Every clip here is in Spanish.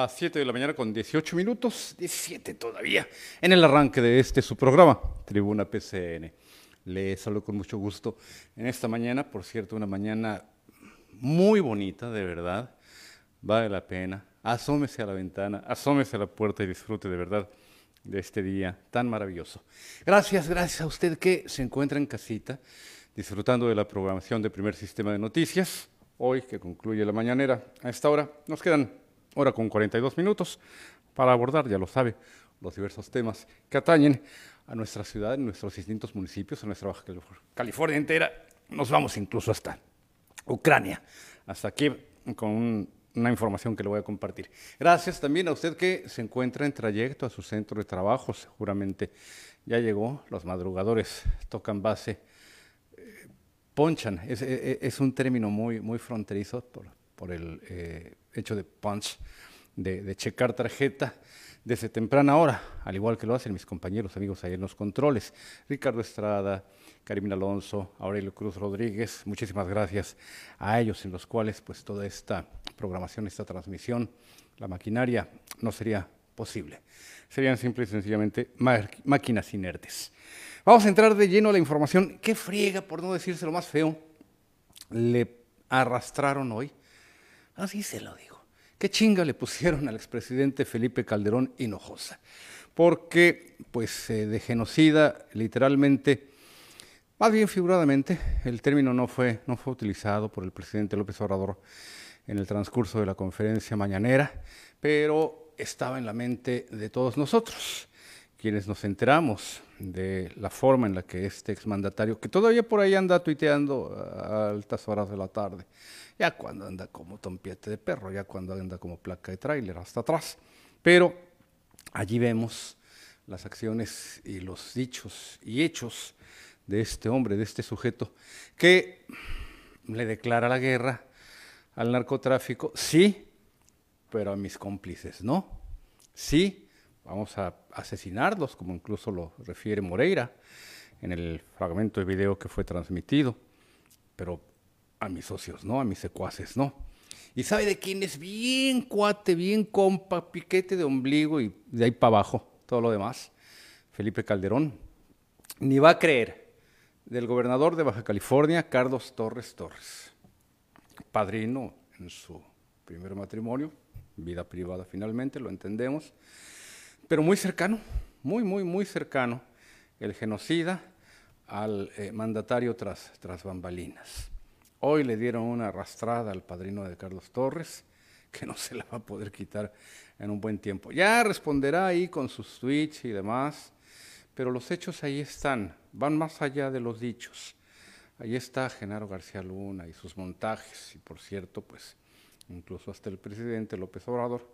Las 7 de la mañana con 18 minutos, 17 todavía, en el arranque de este su programa, Tribuna PCN. Les saludo con mucho gusto en esta mañana, por cierto, una mañana muy bonita, de verdad, vale la pena. Asómese a la ventana, asómese a la puerta y disfrute de verdad de este día tan maravilloso. Gracias, gracias a usted que se encuentra en casita, disfrutando de la programación de Primer Sistema de Noticias. Hoy, que concluye la mañanera, a esta hora nos quedan hora con 42 minutos para abordar, ya lo sabe, los diversos temas que atañen a nuestra ciudad, en nuestros distintos municipios, a nuestra Baja California entera. Nos vamos incluso hasta Ucrania, hasta aquí con una información que le voy a compartir. Gracias también a usted que se encuentra en trayecto a su centro de trabajo, seguramente ya llegó, los madrugadores tocan base, eh, ponchan, es, es, un término muy, muy fronterizo por, por el eh, hecho de punch, de, checar tarjeta desde temprana hora, al igual que lo hacen mis compañeros, amigos ahí en los controles. Ricardo Estrada, Karim Alonso, Aurelio Cruz Rodríguez, muchísimas gracias a ellos, en los cuales pues toda esta programación, esta transmisión, la maquinaria no sería posible. Serían simple y sencillamente máquinas inertes. Vamos a entrar de lleno a la información. ¿Qué friega, por no decirse lo más feo, le arrastraron hoy? Así se lo digo. ¿Qué chinga le pusieron al expresidente Felipe Calderón Hinojosa? Porque, pues, eh, de genocida, literalmente, más bien figuradamente, el término no fue, no fue utilizado por el presidente López Obrador en el transcurso de la conferencia mañanera, pero estaba en la mente de todos nosotros, quienes nos enteramos de la forma en la que este exmandatario, que todavía por ahí anda tuiteando a altas horas de la tarde, ya cuando anda como tompiete de perro, ya cuando anda como placa de tráiler hasta atrás. Pero allí vemos las acciones y los dichos y hechos de este hombre, de este sujeto, que le declara la guerra al narcotráfico, sí, pero a mis cómplices no. Sí, vamos a asesinarlos, como incluso lo refiere Moreira en el fragmento de video que fue transmitido, pero a mis socios, ¿no? A mis secuaces, ¿no? Y sabe de quién es bien cuate, bien compa, piquete de ombligo y de ahí para abajo, todo lo demás. Felipe Calderón. Ni va a creer. Del gobernador de Baja California, Carlos Torres Torres. Padrino en su primer matrimonio, vida privada finalmente, lo entendemos. Pero muy cercano, muy, muy, muy cercano, el genocida al eh, mandatario tras, tras bambalinas. Hoy le dieron una arrastrada al padrino de Carlos Torres, que no se la va a poder quitar en un buen tiempo. Ya responderá ahí con sus tweets y demás, pero los hechos ahí están, van más allá de los dichos. Ahí está Genaro García Luna y sus montajes, y por cierto, pues incluso hasta el presidente López Obrador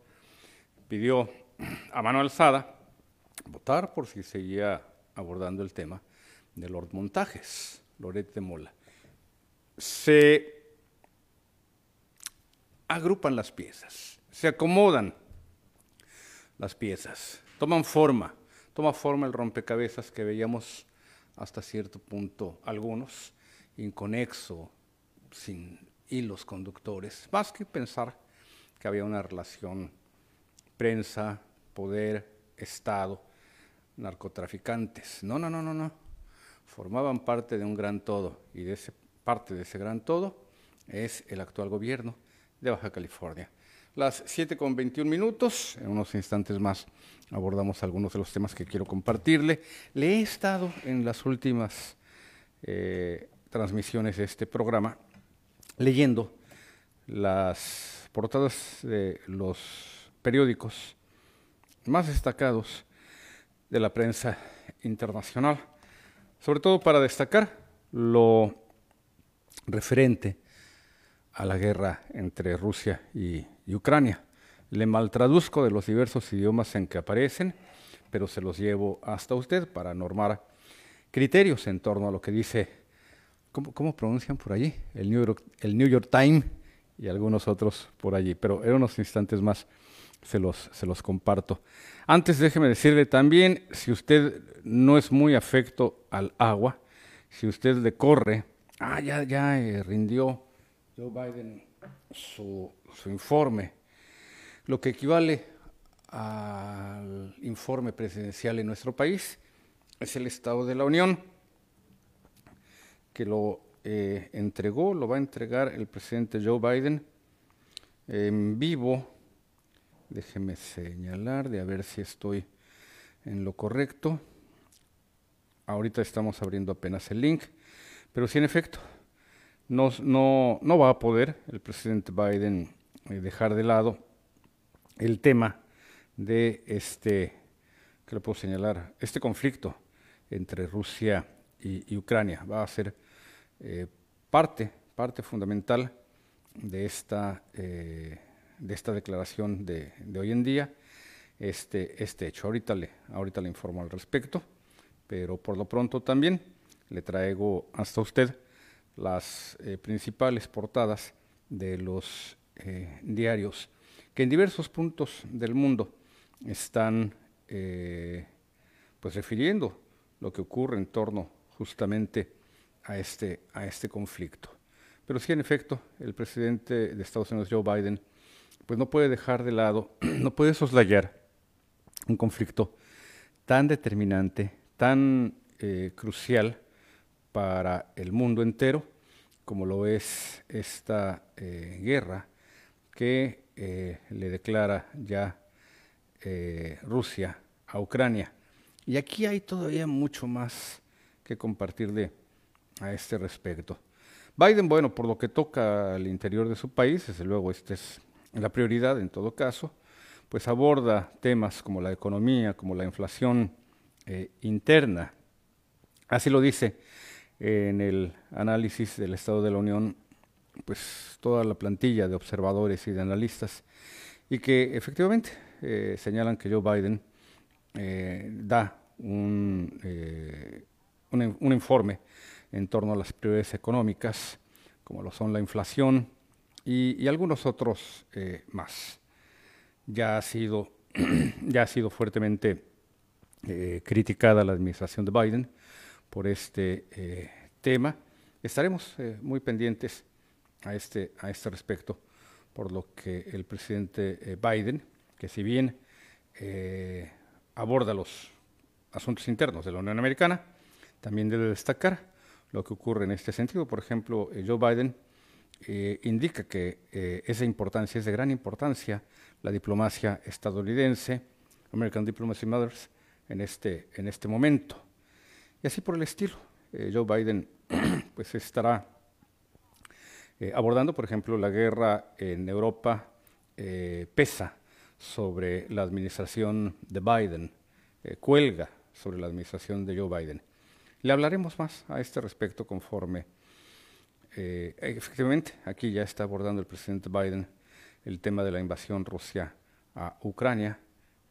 pidió a mano alzada votar por si seguía abordando el tema de los montajes, Loret de Mola se agrupan las piezas, se acomodan las piezas, toman forma, toma forma el rompecabezas que veíamos hasta cierto punto algunos, inconexo, sin hilos conductores, más que pensar que había una relación prensa, poder, Estado, narcotraficantes. No, no, no, no, no. Formaban parte de un gran todo y de ese parte de ese gran todo es el actual gobierno de Baja California. Las 7 con 21 minutos, en unos instantes más abordamos algunos de los temas que quiero compartirle. Le he estado en las últimas eh, transmisiones de este programa leyendo las portadas de los periódicos más destacados de la prensa internacional, sobre todo para destacar lo referente a la guerra entre Rusia y, Ucrania. Le maltraduzco de los diversos idiomas en que aparecen, pero se los llevo hasta usted para normar criterios en torno a lo que dice, ¿cómo, pronuncian por allí? El New, York, el New York Times y algunos otros por allí, pero en unos instantes más se los, se los comparto. Antes déjeme decirle también, si usted no es muy afecto al agua, si usted le corre ah, ya, ya eh, rindió Joe Biden su, informe lo que equivale al informe presidencial en nuestro país es el Estado de la Unión, que lo eh, entregó, lo va a entregar el presidente Joe Biden en vivo. Déjeme señalar de a ver si estoy en lo correcto. Ahorita estamos abriendo apenas el link, pero sí en efecto, no, no, no va a poder el presidente Biden eh, dejar de lado el tema de este, que lo puedo señalar, este conflicto entre Rusia y, Ucrania. Va a ser eh, parte, parte fundamental de esta, eh, de esta declaración de, hoy en día, este, este hecho. Ahorita le, ahorita le informo al respecto, pero por lo pronto también le traigo hasta usted las eh, principales portadas de los diarios que en diversos puntos del mundo están pues refiriendo lo que ocurre en torno justamente a este, a este conflicto. Pero sí, en efecto, el presidente de Estados Unidos, Joe Biden, pues no puede dejar de lado, no puede soslayar un conflicto tan determinante, tan eh, crucial para el mundo entero, como lo es esta eh, guerra que eh, le declara ya Rusia a Ucrania. Y aquí hay todavía mucho más que compartirle a este respecto. Biden, bueno, por lo que toca al interior de su país, desde luego esta es la prioridad en todo caso, pues aborda temas como la economía, como la inflación eh, interna. Así lo dice en el análisis del Estado de la Unión, pues toda la plantilla de observadores y de analistas, y que efectivamente eh, señalan que Joe Biden eh, da un, eh, un, informe en torno a las prioridades económicas, como lo son la inflación y, algunos otros más. Ya ha sido, ya ha sido fuertemente criticada la administración de Biden por este tema. Estaremos muy pendientes a este, a este respecto, por lo que el presidente Biden, que si bien aborda los asuntos internos de la Unión Americana, también debe destacar lo que ocurre en este sentido. Por ejemplo, eh, Joe Biden eh, indica que eh, esa importancia, es de gran importancia, la diplomacia estadounidense, American Diplomacy Matters, en este, en este momento. Y así por el estilo. Joe Biden pues estará abordando, por ejemplo, la guerra en Europa pesa sobre la administración de Biden, eh, cuelga sobre la administración de Joe Biden. Le hablaremos más a este respecto conforme, eh, efectivamente, aquí ya está abordando el presidente Biden el tema de la invasión rusa a Ucrania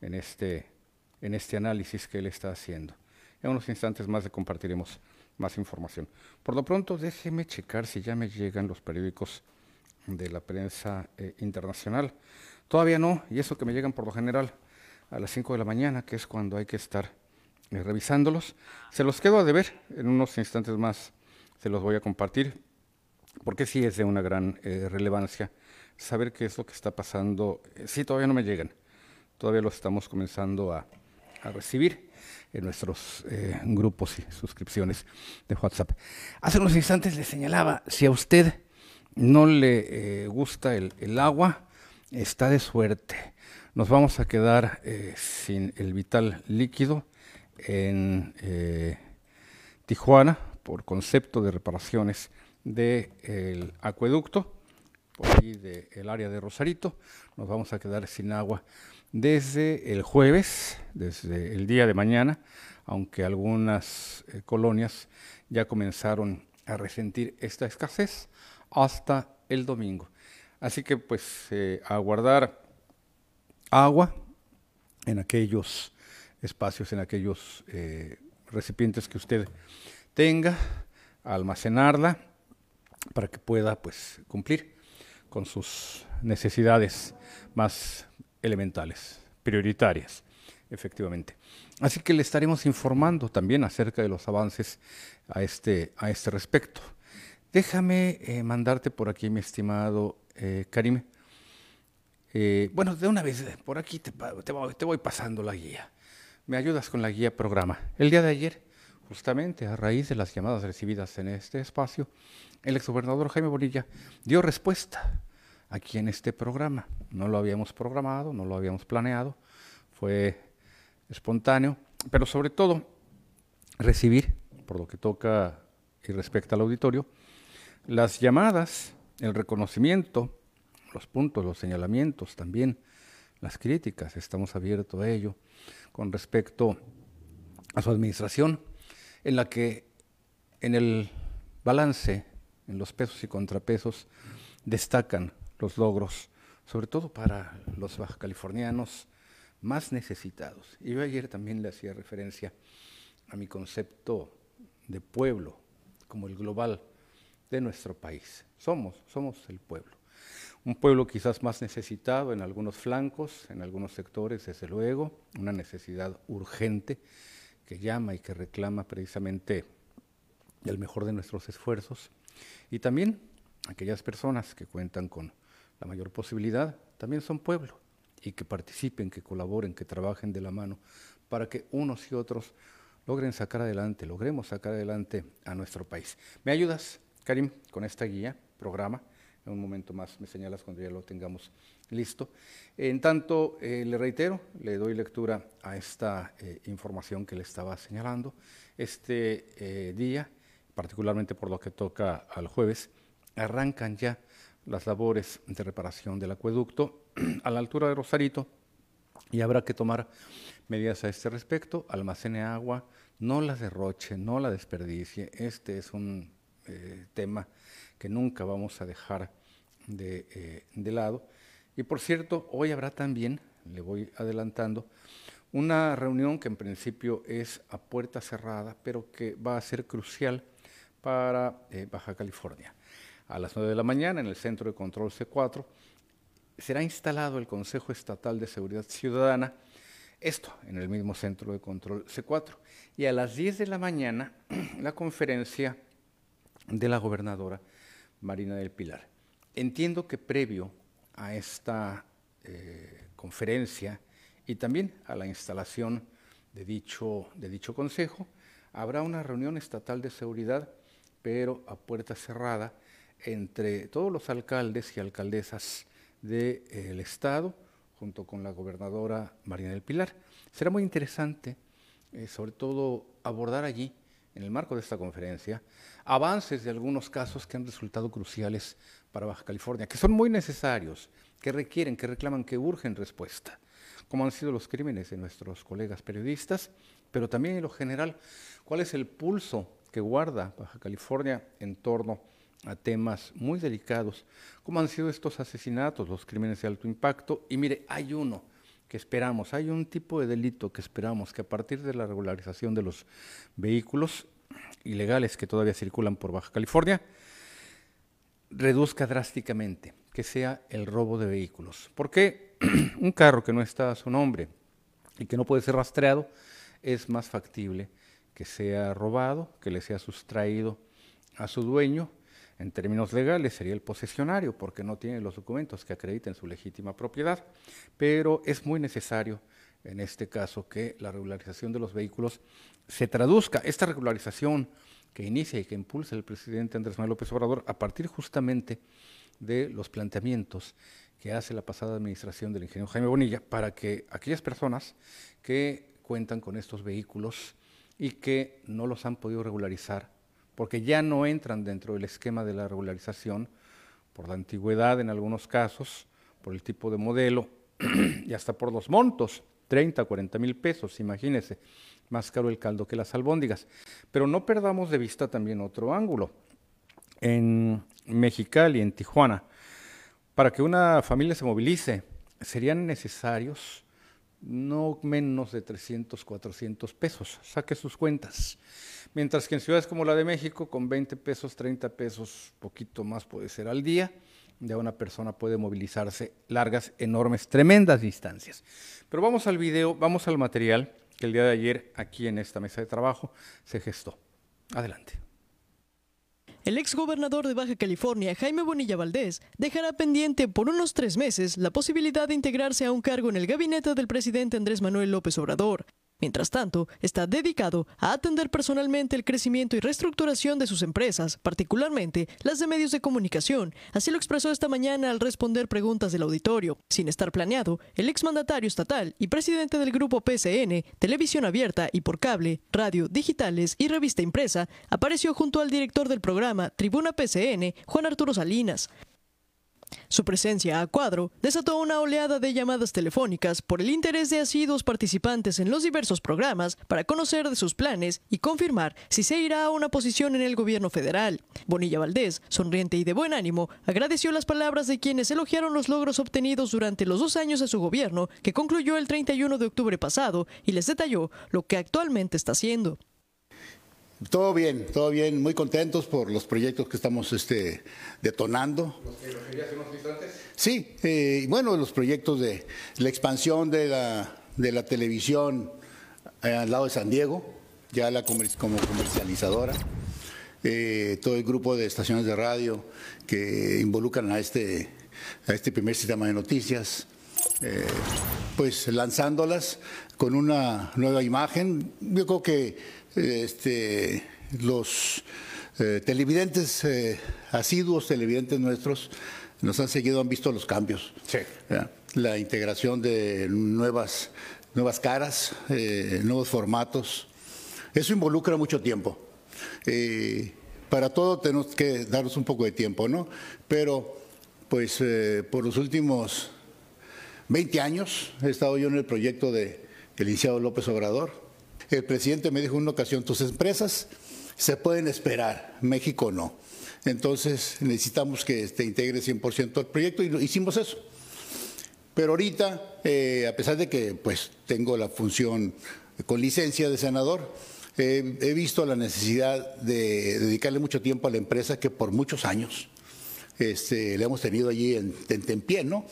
en este, en este análisis que él está haciendo. En unos instantes más le compartiremos más información. Por lo pronto, déjeme checar si ya me llegan los periódicos de la prensa eh, internacional. Todavía no, y eso que me llegan por lo general a las 5 de la mañana, que es cuando hay que estar eh, revisándolos. Se los quedo a deber, en unos instantes más se los voy a compartir, porque sí es de una gran eh, relevancia saber qué es lo que está pasando. sí, todavía no me llegan, todavía los estamos comenzando a, a recibir en nuestros grupos y suscripciones de WhatsApp. Hace unos instantes le señalaba, si a usted no le gusta el, agua, está de suerte. Nos vamos a quedar eh, sin el vital líquido en eh, Tijuana por concepto de reparaciones del acueducto, por ahí del área de Rosarito. Nos vamos a quedar sin agua desde el jueves, desde el día de mañana, aunque algunas eh, colonias ya comenzaron a resentir esta escasez hasta el domingo. Así que pues eh, aguardar agua en aquellos espacios, en aquellos eh, recipientes que usted tenga, almacenarla para que pueda pues cumplir con sus necesidades más elementales, prioritarias, efectivamente. Así que le estaremos informando también acerca de los avances a este, a este respecto. Déjame eh, mandarte por aquí, mi estimado eh, Karim, Eh, bueno, de una vez, por aquí te, te voy pasando la guía. Me ayudas con la guía programa. El día de ayer, justamente a raíz de las llamadas recibidas en este espacio, el exgobernador Jaime Bonilla dio respuesta aquí en este programa. No lo habíamos programado, no lo habíamos planeado, fue espontáneo, pero sobre todo recibir, por lo que toca y respecta al auditorio, las llamadas, el reconocimiento, los puntos, los señalamientos, también las críticas, estamos abiertos a ello, con respecto a su administración, en la que en el balance, en los pesos y contrapesos, destacan los logros, sobre todo para los bajacalifornianos más necesitados. Y yo ayer también le hacía referencia a mi concepto de pueblo, como el global de nuestro país. Somos, somos el pueblo. Un pueblo quizás más necesitado en algunos flancos, en algunos sectores, desde luego, una necesidad urgente que llama y que reclama precisamente el mejor de nuestros esfuerzos. Y también aquellas personas que cuentan con la mayor posibilidad, también son pueblo y que participen, que colaboren, que trabajen de la mano para que unos y otros logren sacar adelante, logremos sacar adelante a nuestro país. ¿Me ayudas, Karim, con esta guía, programa? En un momento más me señalas cuando ya lo tengamos listo. En tanto, eh, le reitero, le doy lectura a esta eh, información que le estaba señalando. Este eh, día, particularmente por lo que toca al jueves, arrancan ya las labores de reparación del acueducto a la altura de Rosarito y habrá que tomar medidas a este respecto. Almacene agua, no la derroche, no la desperdicie. Este es un eh, tema que nunca vamos a dejar de, eh, de lado. Y por cierto, hoy habrá también, le voy adelantando, una reunión que en principio es a puerta cerrada, pero que va a ser crucial para eh, Baja California a las 9 de la mañana en el Centro de Control C4, será instalado el Consejo Estatal de Seguridad Ciudadana, esto en el mismo Centro de Control C4. Y a las 10 de la mañana la conferencia de la gobernadora Marina del Pilar. Entiendo que previo a esta eh, conferencia y también a la instalación de dicho, de dicho consejo, habrá una reunión estatal de seguridad, pero a puerta cerrada, entre todos los alcaldes y alcaldesas del Estado, junto con la gobernadora Marina del Pilar. Será muy interesante, eh, sobre todo, abordar allí, en el marco de esta conferencia, avances de algunos casos que han resultado cruciales para Baja California, que son muy necesarios, que requieren, que reclaman, que urgen respuesta, como han sido los crímenes de nuestros colegas periodistas, pero también en lo general, cuál es el pulso que guarda Baja California en torno a temas muy delicados, como han sido estos asesinatos, los crímenes de alto impacto. Y mire, hay uno que esperamos, hay un tipo de delito que esperamos que a partir de la regularización de los vehículos ilegales que todavía circulan por Baja California, reduzca drásticamente, que sea el robo de vehículos. Porque un carro que no está a su nombre y que no puede ser rastreado es más factible que sea robado, que le sea sustraído a su dueño en términos legales sería el posesionario porque no tiene los documentos que acrediten su legítima propiedad, pero es muy necesario en este caso que la regularización de los vehículos se traduzca, esta regularización que inicia y que impulsa el presidente Andrés Manuel López Obrador a partir justamente de los planteamientos que hace la pasada administración del ingeniero Jaime Bonilla para que aquellas personas que cuentan con estos vehículos y que no los han podido regularizar porque ya no entran dentro del esquema de la regularización por la antigüedad en algunos casos, por el tipo de modelo y hasta por los montos, 30, 40 mil pesos, imagínense, más caro el caldo que las albóndigas. Pero no perdamos de vista también otro ángulo. En Mexicali, en Tijuana, para que una familia se movilice, serían necesarios no menos de 300, 400 pesos. Saque sus cuentas. Mientras que en ciudades como la de México, con 20 pesos, 30 pesos, poquito más puede ser al día, ya una persona puede movilizarse largas, enormes, tremendas distancias. Pero vamos al video, vamos al material que el día de ayer aquí en esta mesa de trabajo se gestó. Adelante. el exgobernador de Baja California, Jaime Bonilla Valdés, dejará pendiente por unos tres meses la posibilidad de integrarse a un cargo en el gabinete del presidente Andrés Manuel López Obrador. Mientras tanto, está dedicado a atender personalmente el crecimiento y reestructuración de sus empresas, particularmente las de medios de comunicación. Así lo expresó esta mañana al responder preguntas del auditorio. Sin estar planeado, el exmandatario estatal y presidente del grupo PCN, Televisión Abierta y por cable, radio, digitales y revista impresa, apareció junto al director del programa Tribuna PCN, Juan Arturo Salinas. Su presencia a cuadro desató una oleada de llamadas telefónicas por el interés de asiduos participantes en los diversos programas para conocer de sus planes y confirmar si se irá a una posición en el gobierno federal. Bonilla Valdés, sonriente y de buen ánimo, agradeció las palabras de quienes elogiaron los logros obtenidos durante los dos años de su gobierno, que concluyó el 31 de octubre pasado, y les detalló lo que actualmente está haciendo. Todo bien, todo bien, muy contentos por los proyectos que estamos este, detonando. ¿Los que referías unos instantes? Sí, eh, bueno, los proyectos de la expansión de la, de la televisión eh, al lado de San Diego, ya la como comercializadora, eh, todo el grupo de estaciones de radio que involucran a este, a este primer sistema de noticias, pues lanzándolas con una nueva imagen. Yo creo que este, los eh, televidentes eh, asiduos, televidentes nuestros, nos han seguido, han visto los cambios. La integración de nuevas, nuevas caras, eh, nuevos formatos. Eso involucra mucho tiempo. para todo tenemos que darnos un poco de tiempo, ¿no? Pero, pues, por los últimos 20 años he estado yo en el proyecto de el iniciado López Obrador el presidente me dijo en una ocasión, tus empresas se pueden esperar, México no. Entonces necesitamos que te integre 100% al proyecto y hicimos eso. Pero ahorita, eh, a pesar de que pues, tengo la función con licencia de senador, he visto la necesidad de dedicarle mucho tiempo a la empresa que por muchos años este, le hemos tenido allí en, en, pie, ¿no?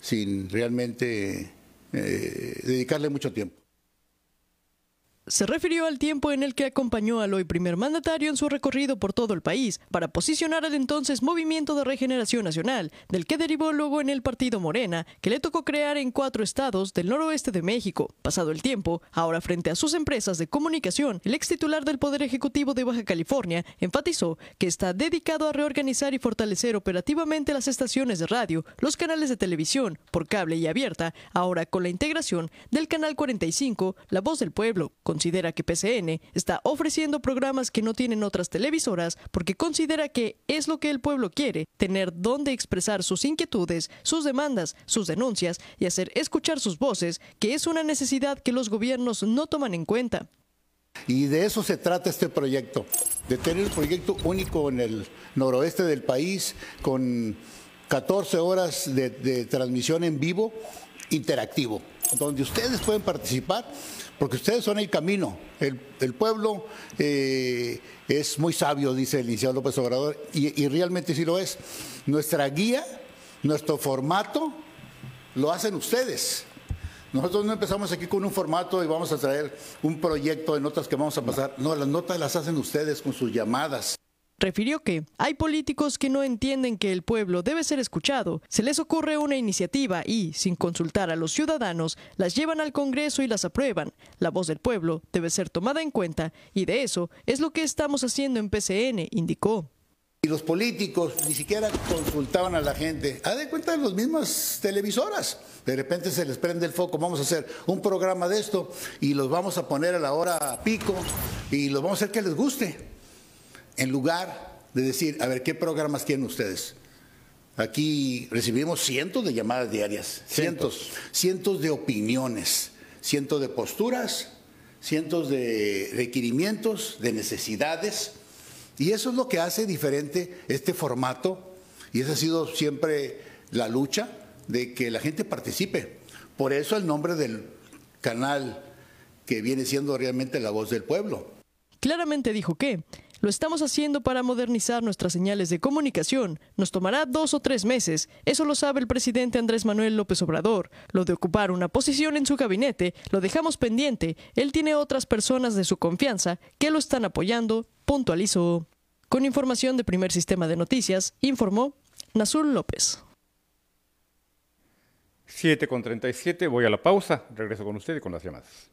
Sin realmente eh, dedicarle mucho tiempo se refirió al tiempo en el que acompañó al hoy primer mandatario en su recorrido por todo el país para posicionar al entonces Movimiento de Regeneración Nacional, del que derivó luego en el partido Morena, que le tocó crear en cuatro estados del noroeste de México. Pasado el tiempo, ahora frente a sus empresas de comunicación, el ex titular del Poder Ejecutivo de Baja California enfatizó que está dedicado a reorganizar y fortalecer operativamente las estaciones de radio, los canales de televisión, por cable y abierta, ahora con la integración del Canal 45, La Voz del Pueblo, considera que PCN está ofreciendo programas que no tienen otras televisoras porque considera que es lo que el pueblo quiere, tener donde expresar sus inquietudes, sus demandas, sus denuncias y hacer escuchar sus voces, que es una necesidad que los gobiernos no toman en cuenta. Y de eso se trata este proyecto, de tener un proyecto único en el noroeste del país, con 14 horas de, transmisión en vivo interactivo, donde ustedes pueden participar porque ustedes son el camino. El, pueblo eh, es muy sabio, dice el licenciado López Obrador, y, realmente sí lo es. Nuestra guía, nuestro formato, lo hacen ustedes. Nosotros no empezamos aquí con un formato y vamos a traer un proyecto de notas que vamos a pasar. No, las notas las hacen ustedes con sus llamadas. Refirió que hay políticos que no entienden que el pueblo debe ser escuchado, se les ocurre una iniciativa y, sin consultar a los ciudadanos, las llevan al Congreso y las aprueban. La voz del pueblo debe ser tomada en cuenta y de eso es lo que estamos haciendo en PCN, indicó. Y los políticos ni siquiera consultaban a la gente. A de cuenta de las mismas televisoras. De repente se les prende el foco, vamos a hacer un programa de esto y los vamos a poner a la hora pico y los vamos a hacer que les guste en lugar de decir, a ver, ¿qué programas quieren ustedes? Aquí recibimos cientos de llamadas diarias, cientos, cientos, de opiniones, cientos de posturas, cientos de requerimientos, de necesidades. Y eso es lo que hace diferente este formato. Y esa ha sido siempre la lucha de que la gente participe. Por eso el nombre del canal que viene siendo realmente la voz del pueblo. Claramente dijo que lo estamos haciendo para modernizar nuestras señales de comunicación. Nos tomará dos o tres meses. Eso lo sabe el presidente Andrés Manuel López Obrador. Lo de ocupar una posición en su gabinete lo dejamos pendiente. Él tiene otras personas de su confianza que lo están apoyando, puntualizó. Con información de Primer Sistema de Noticias, informó Nazul López. 7 con 37, voy a la pausa, regreso con usted y con las llamadas.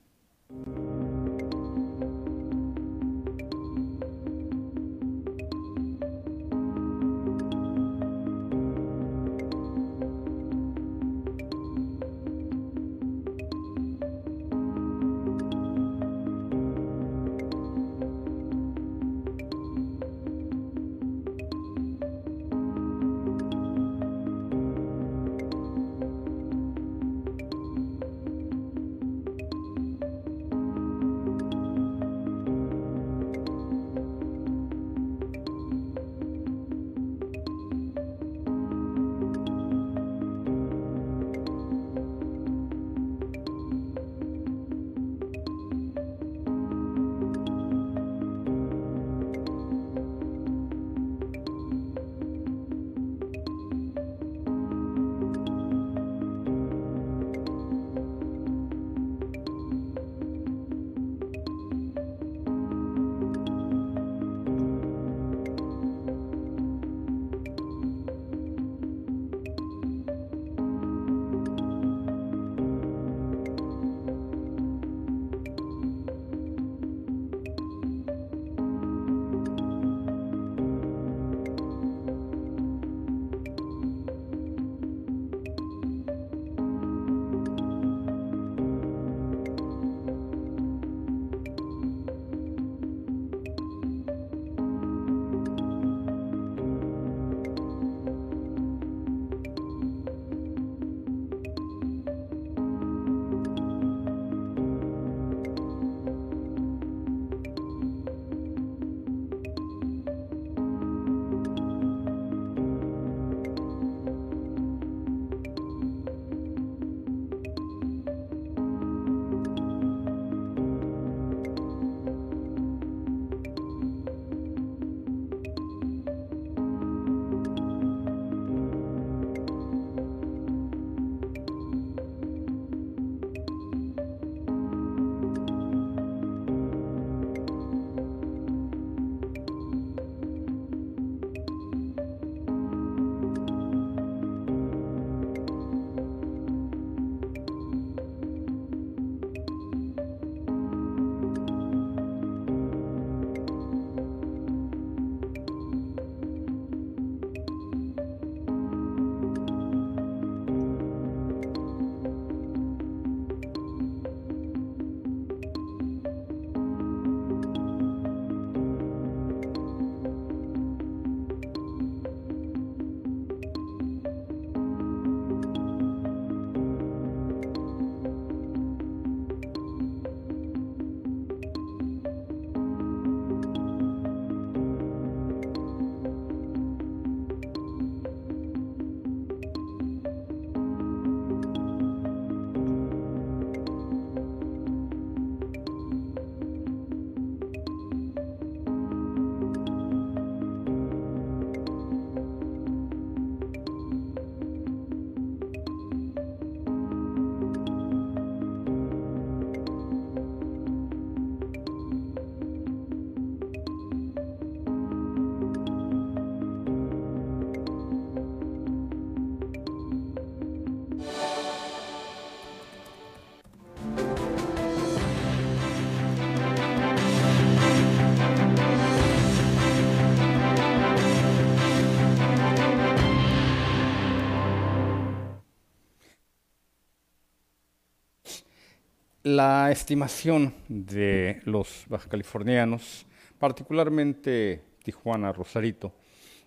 La estimación de los bajacalifornianos, particularmente Tijuana, Rosarito,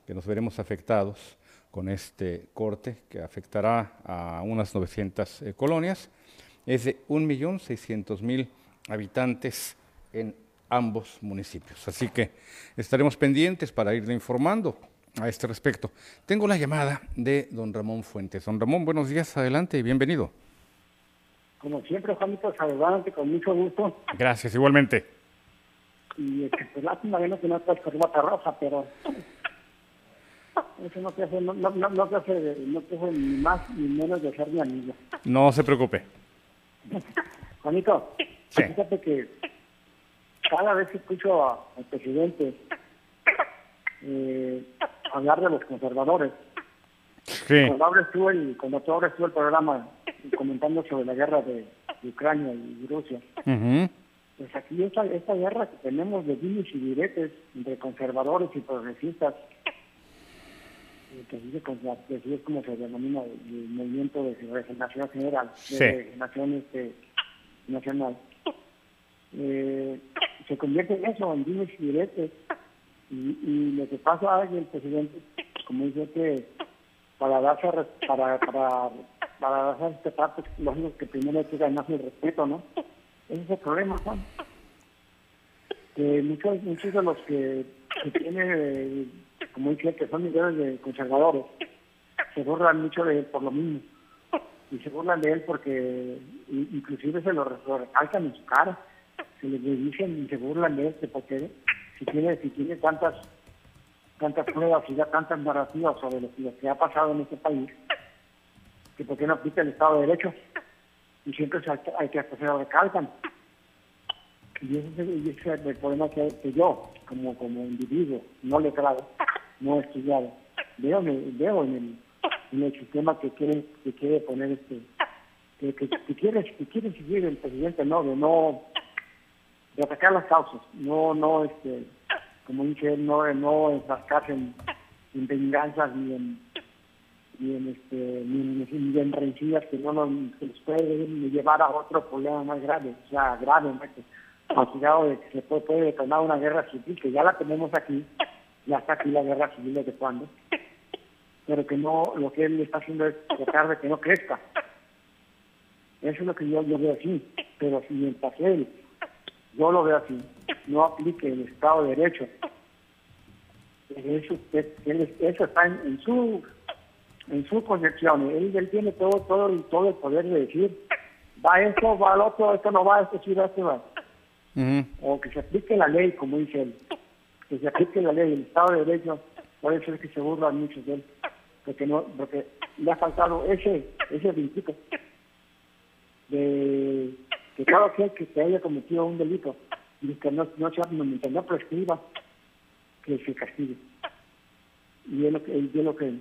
que nos veremos afectados con este corte que afectará a unas 900 eh, colonias, es de 1.600.000 habitantes en ambos municipios. Así que estaremos pendientes para irle informando a este respecto. Tengo la llamada de don Ramón Fuentes. Don Ramón, buenos días, adelante y bienvenido. Como siempre, Juanito, saludándote con mucho gusto. Gracias, igualmente. Y este, pues lástima que no tengas corbata roja, pero eso no te hace, no, no, no te hace, no te hace ni más ni menos de ser mi amigo. No se preocupe. Juanito, Sí. fíjate que cada vez que escucho al presidente eh, hablar de los conservadores. Sí. Cuando ahora estuvo el, cuando tú ahora estuvo el programa comentando sobre la guerra de, de Ucrania y Rusia, pues aquí esta, esta guerra que tenemos de dimes y diretes entre conservadores y progresistas, eh, que que así es como se denomina el, movimiento de regeneración general, de Sí. regeneración este, nacional, eh, se convierte en eso, en dimes y diretes. Y, y lo que pasa es que el presidente, como dice que para darse a para para para darse a respetar, pues lógico que primero hay que ganarse el respeto, ¿no? Ese es el problema, Juan. Que muchos, muchos de los que, que tienen, eh, como dice, que son millones de conservadores, se burlan mucho de él por lo mismo. Y se burlan de él porque inclusive se lo, re- lo recalcan en su cara. Se les dicen y se burlan de él que porque si tiene, si tiene tantas tantas pruebas y ya tantas narrativas sobre lo lo que ha pasado en este país, que por qué no aplica el Estado de Derecho. Y siempre hay que- se lo recalcan. Y ese es el, problema que, que yo, como, como individuo, no letrado, no estudiado, veo, veo en, el, sistema que quiere, que quiere poner este, que quiere, que quiere seguir el presidente, no, de no, de atacar las causas, no, no, este, como dice él, no, no enfrascarse en, en venganzas ni en, ni en, este, ni en, rencillas que no nos que nos puede llevar a otro problema más grave, o sea, grave, al cuidado de que se puede, puede detonar una guerra civil, que ya la tenemos aquí, ya está aquí la guerra civil desde cuándo, pero que no, lo que él está haciendo es tratar de que no crezca. Eso es lo que yo, yo veo así, pero si mientras él, yo lo veo así, no aplique el Estado de Derecho, eso, está en su en su concepción, él, él tiene todo, todo, el- todo el poder de decir, va esto, va el otro, esto no va, esto sí va, esto va. O que se aplique la ley, como dice él, que se aplique la ley, el Estado de Derecho, eso es que se burlan muchos de él, porque no, porque le ha faltado ese, ese principio de que cada quien que se haya cometido un delito y que no, no sea mientras no prescriba, que se castigue. Y es lo que, es lo que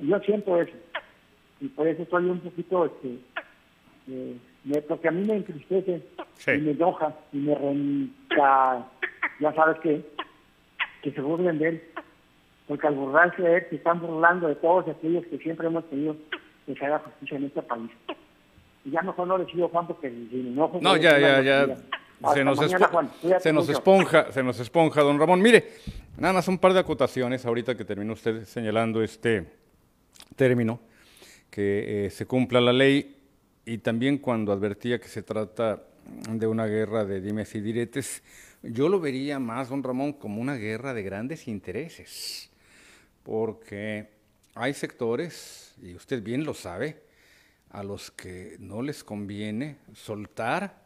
yo siento eso, y por eso estoy un poquito este eh, me- porque a mí me entristece Sí. y me enoja y me renta, ya sabes que, que se burlen de él, porque al burlarse de él se están burlando de todos aquellos que siempre hemos tenido que se haga justicia en este país. Y ya mejor no le sigo Juan porque si me enojo... No, ya, ya, ya. Se nos, mañana, Juan. Se nos esponja, se nos esponja, don Ramón. Mire, nada más un par de acotaciones ahorita que terminó usted señalando este término, que eh, se cumpla la ley y también cuando advertía que se trata de una guerra de dimes y diretes, yo lo vería más, don Ramón, como una guerra de grandes intereses, porque hay sectores, y usted bien lo sabe, a los que no les conviene soltar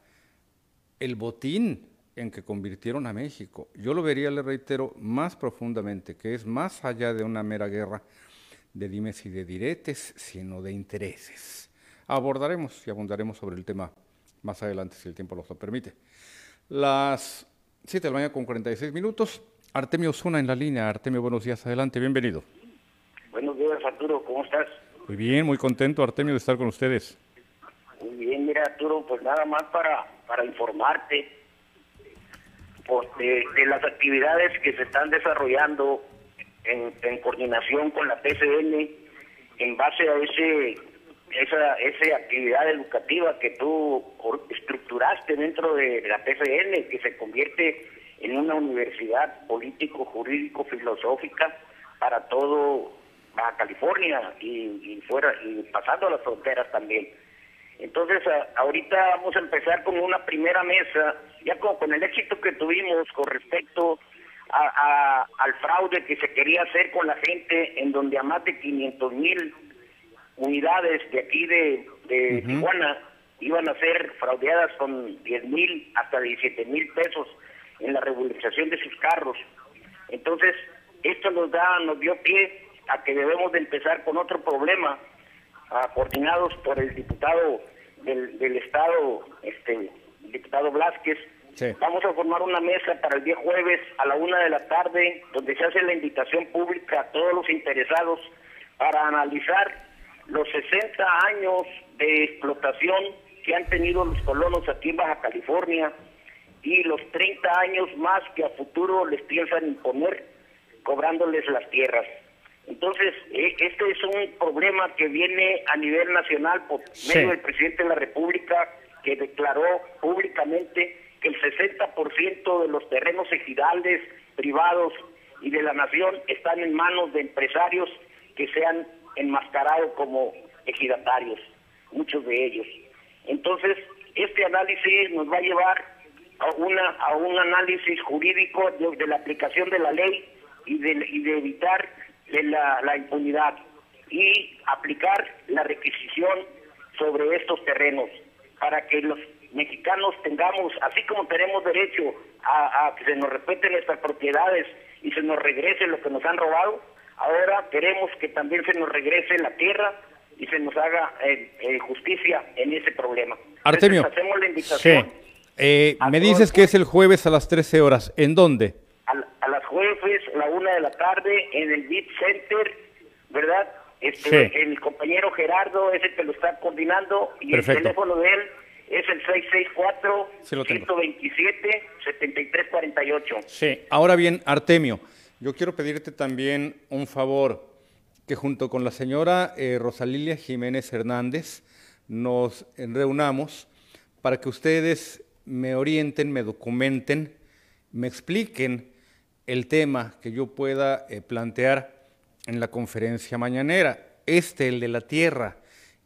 el botín en que convirtieron a México. Yo lo vería, le reitero, más profundamente, que es más allá de una mera guerra de dimes y de diretes, sino de intereses. Abordaremos y abundaremos sobre el tema más adelante, si el tiempo nos lo permite. Las 7 de la mañana con 46 minutos. Artemio Zuna en la línea. Artemio, buenos días. Adelante, bienvenido. Buenos días, Arturo, ¿cómo estás? Muy bien, muy contento, Artemio, de estar con ustedes. Muy bien, mira, Arturo, pues nada más para, para informarte pues, de, de las actividades que se están desarrollando en, coordinación con la PCN en base a ese esa, esa actividad educativa que tú estructuraste dentro de la PCN, que se convierte en una universidad político-jurídico-filosófica para todo Baja California y, y fuera y pasando las fronteras también. Entonces, ahorita vamos a empezar con una primera mesa, ya con, con el éxito que tuvimos con respecto a- a- al fraude que se quería hacer con la gente, en donde a más de 500 mil unidades de aquí de, de Tijuana iban a ser fraudeadas con 10 mil hasta 17 mil pesos en la regularización de sus carros. Entonces, esto nos da, nos dio pie a que debemos de empezar con otro problema, ah, coordinados por el diputado del, del estado, este, diputado Vamos a formar una mesa para el día jueves a la una de la tarde, donde se hace la invitación pública a todos los interesados para analizar los 60 años de explotación que han tenido los colonos aquí en Baja California y los 30 años más que a futuro les piensan imponer cobrándoles las tierras. Entonces, e, este es un problema que viene a nivel nacional por medio del presidente de la República que declaró públicamente el 60% de los terrenos ejidales privados y de la nación están en manos de empresarios que se han enmascarado como ejidatarios, muchos de ellos. Entonces, este análisis nos va a llevar a, una, a un análisis jurídico de, la aplicación de la ley y de, y de evitar la, la impunidad y aplicar la requisición sobre estos terrenos para que los mexicanos tengamos, así como tenemos derecho a, que se nos respeten nuestras propiedades y se nos regrese lo que nos han robado, ahora queremos que también se nos regrese la tierra y se nos haga eh, eh, justicia en ese problema. Artemio, hacemos la invitación. Eh, me dices que es el jueves a las 13 horas. ¿En dónde? A, las jueves, a la una de la tarde, en el Beat Center, ¿verdad? Este, El compañero Gerardo es el que lo está coordinando y el teléfono de él es el 664-127-7348. Sí, ahora bien, Artemio, yo quiero pedirte también un favor, que junto con la señora eh, Rosalilia Jiménez Hernández nos reunamos para que ustedes me orienten, me documenten, me expliquen el tema que yo pueda eh, plantear en la conferencia mañanera, este, el de la tierra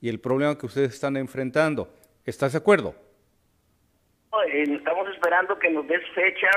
y el problema que ustedes están enfrentando. ¿Estás de acuerdo? Eh, estamos esperando que nos des fecha,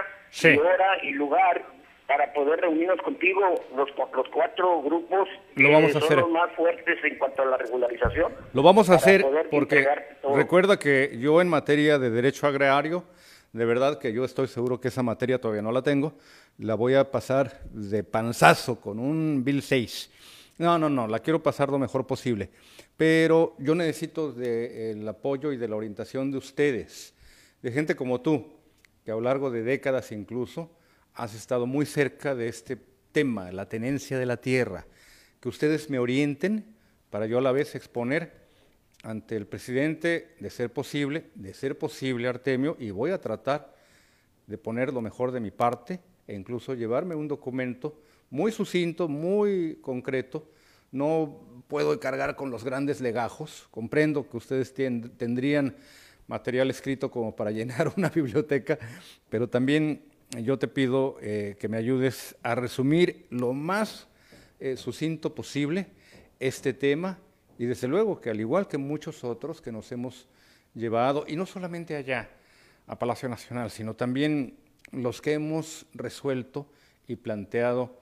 y hora y lugar para poder reunirnos contigo, los, los cuatro grupos Lo vamos a son hacer. los más fuertes en cuanto a la regularización. Lo vamos a hacer porque recuerda que yo en materia de derecho agrario, de verdad que yo estoy seguro que esa materia todavía no la tengo, la voy a pasar de panzazo con un Bill 6. No, no, no, la quiero pasar lo mejor posible pero yo necesito del apoyo y de la orientación de ustedes, de gente como tú, que a lo largo de décadas incluso has estado muy cerca de este tema, la tenencia de la tierra, que ustedes me orienten para yo a la vez exponer ante el presidente de ser posible, de ser posible Artemio, y voy a tratar de poner lo mejor de mi parte e incluso llevarme un documento muy sucinto, muy concreto, no puedo cargar con los grandes legajos. Comprendo que ustedes tendrían material escrito como para llenar una biblioteca, pero también yo te pido eh, que me ayudes a resumir lo más eh, sucinto posible este tema y desde luego que al igual que muchos otros que nos hemos llevado, y no solamente allá, a Palacio Nacional, sino también los que hemos resuelto y planteado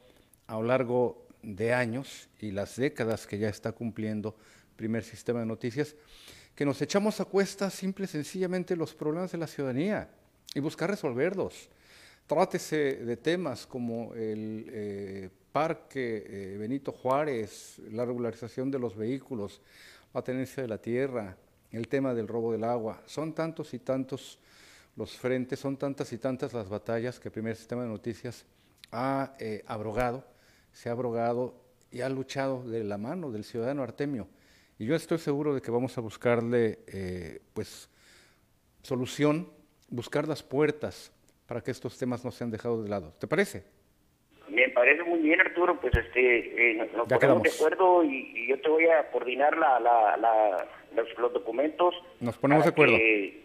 a lo largo de años y las décadas que ya está cumpliendo primer sistema de noticias, que nos echamos a cuestas simple y sencillamente los problemas de la ciudadanía y buscar resolverlos. Trátese de temas como el eh, parque eh, Benito Juárez, la regularización de los vehículos, la tenencia de la tierra, el tema del robo del agua. Son tantos y tantos los frentes, son tantas y tantas las batallas que el primer sistema de noticias ha eh, abrogado se ha abrogado y ha luchado de la mano del ciudadano Artemio. Y yo estoy seguro de que vamos a buscarle eh, pues solución, buscar las puertas para que estos temas no sean dejados de lado. ¿Te parece? Me parece muy bien, Arturo. Pues este, eh, nos ponemos de acuerdo y, yo te voy a coordinar la, la, los, documentos. Nos ponemos de acuerdo. Que,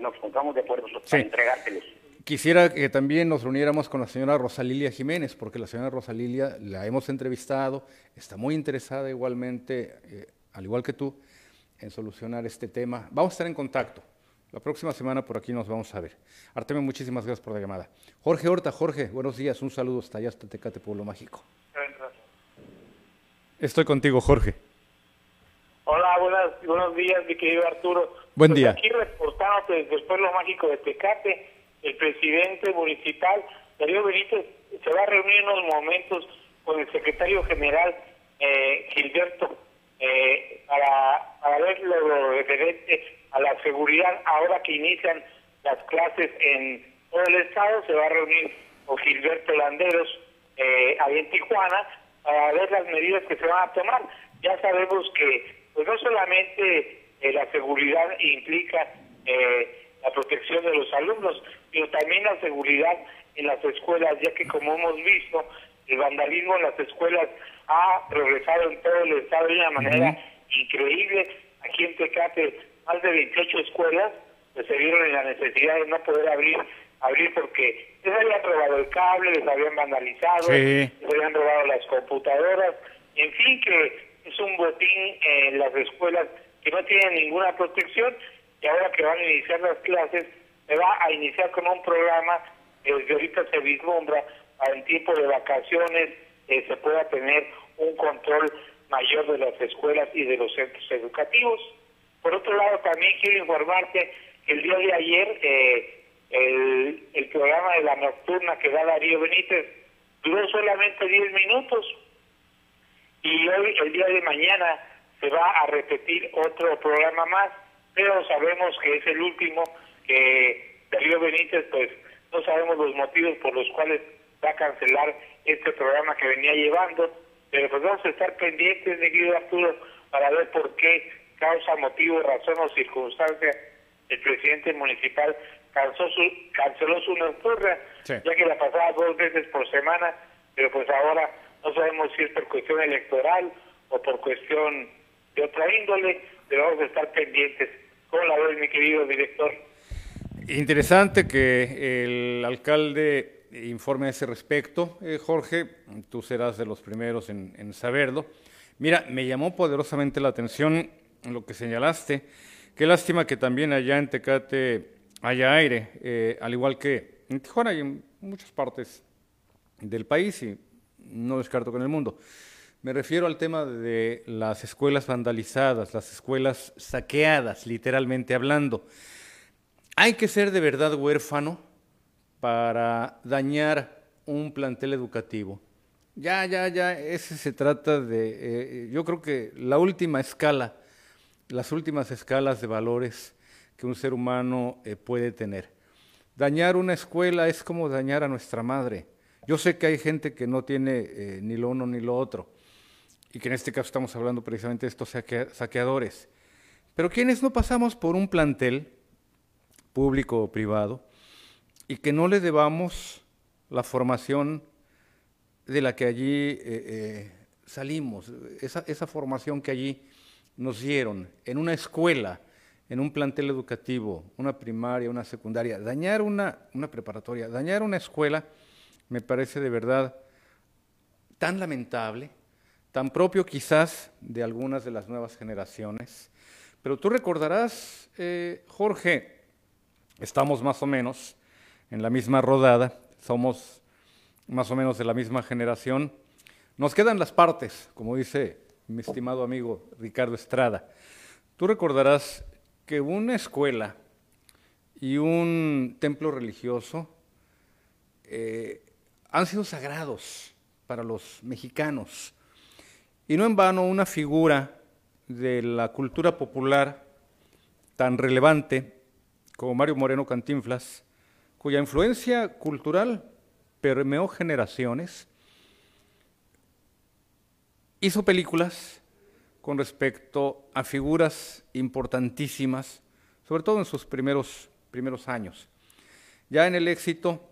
nos pongamos de acuerdo para entregártelos. Quisiera que también nos reuniéramos con la señora Rosalilia Jiménez, porque la señora Rosalilia la hemos entrevistado, está muy interesada igualmente, eh, al igual que tú, en solucionar este tema. Vamos a estar en contacto. La próxima semana por aquí nos vamos a ver. Artemio, muchísimas gracias por la llamada. Jorge Horta, Jorge, buenos días, un saludo hasta allá, hasta Tecate, Pueblo Mágico. Estoy contigo, Jorge. Hola, buenos días, mi querido Arturo. Buen pues día. Aquí reportándote desde el Pueblo Mágico de Tecate el presidente municipal, Darío Benítez, se va a reunir en unos momentos con el secretario general eh, Gilberto eh, para, para ver lo referente a la seguridad ahora que inician las clases en todo el estado, se va a reunir con Gilberto Landeros eh, ahí en Tijuana para ver las medidas que se van a tomar. Ya sabemos que pues no solamente eh, la seguridad implica eh, la protección de los alumnos, sino también la seguridad en las escuelas, ya que como hemos visto, el vandalismo en las escuelas ha progresado en todo el estado de una manera increíble. Aquí en Tecate, más de 28 escuelas pues, se vieron en la necesidad de no poder abrir abrir porque les habían robado el cable, les habían vandalizado, les habían robado las computadoras, en fin, que es un botín en las escuelas que no tienen ninguna protección y ahora que van a iniciar las clases, se va a iniciar con un programa que ahorita se vislumbra para en tiempo de vacaciones se pueda tener un control mayor de las escuelas y de los centros educativos. Por otro lado, también quiero informarte que el día de ayer eh, el, el programa de la nocturna que da Darío Benítez duró solamente 10 minutos y hoy, el día de mañana, se va a repetir otro programa más, pero sabemos que es el último, que Darío Benítez, pues no sabemos los motivos por los cuales va a cancelar este programa que venía llevando, pero pues vamos a estar pendientes, mi querido Arturo, para ver por qué causa, motivo, razón o circunstancia el presidente municipal canceló su, canceló su nocturna, ya que la pasaba dos veces por semana, pero pues ahora no sabemos si es por cuestión electoral o por cuestión de otra índole, pero vamos a estar pendientes. ¿Cómo la ves, mi querido director? Interesante que el alcalde informe a ese respecto, eh, Jorge. Tú serás de los primeros en, saberlo. Mira, me llamó poderosamente la atención lo que señalaste. Qué lástima que también allá en Tecate haya aire, eh, al igual que en Tijuana y en muchas partes del país y no descarto con el mundo. Me refiero al tema de las escuelas vandalizadas, las escuelas saqueadas, literalmente hablando. Hay que ser de verdad huérfano para dañar un plantel educativo. Ya, ya, ya, ese se trata de, eh, yo creo que la última escala, las últimas escalas de valores que un ser humano eh, puede tener. Dañar una escuela es como dañar a nuestra madre. Yo sé que hay gente que no tiene eh, ni lo uno ni lo otro, y que en este caso estamos hablando precisamente de estos saqueadores. Pero quienes no pasamos por un plantel, público o privado, y que no le debamos la formación de la que allí eh, eh, salimos, esa, esa formación que allí nos dieron, en una escuela, en un plantel educativo, una primaria, una secundaria, dañar una, una preparatoria, dañar una escuela, me parece de verdad tan lamentable, tan propio quizás de algunas de las nuevas generaciones. Pero tú recordarás, eh, Jorge, estamos más o menos en la misma rodada, somos más o menos de la misma generación. Nos quedan las partes, como dice mi estimado amigo Ricardo Estrada. Tú recordarás que una escuela y un templo religioso eh, han sido sagrados para los mexicanos. Y no en vano una figura de la cultura popular tan relevante como Mario Moreno Cantinflas, cuya influencia cultural permeó generaciones, hizo películas con respecto a figuras importantísimas, sobre todo en sus primeros, primeros años. Ya en el éxito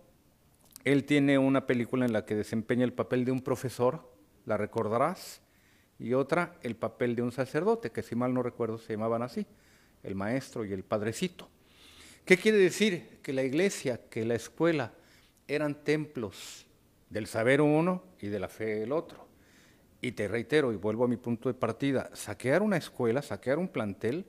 él tiene una película en la que desempeña el papel de un profesor, la recordarás, y otra el papel de un sacerdote, que si mal no recuerdo se llamaban así, el maestro y el padrecito. ¿Qué quiere decir? Que la iglesia, que la escuela eran templos del saber uno y de la fe el otro. Y te reitero y vuelvo a mi punto de partida, saquear una escuela, saquear un plantel,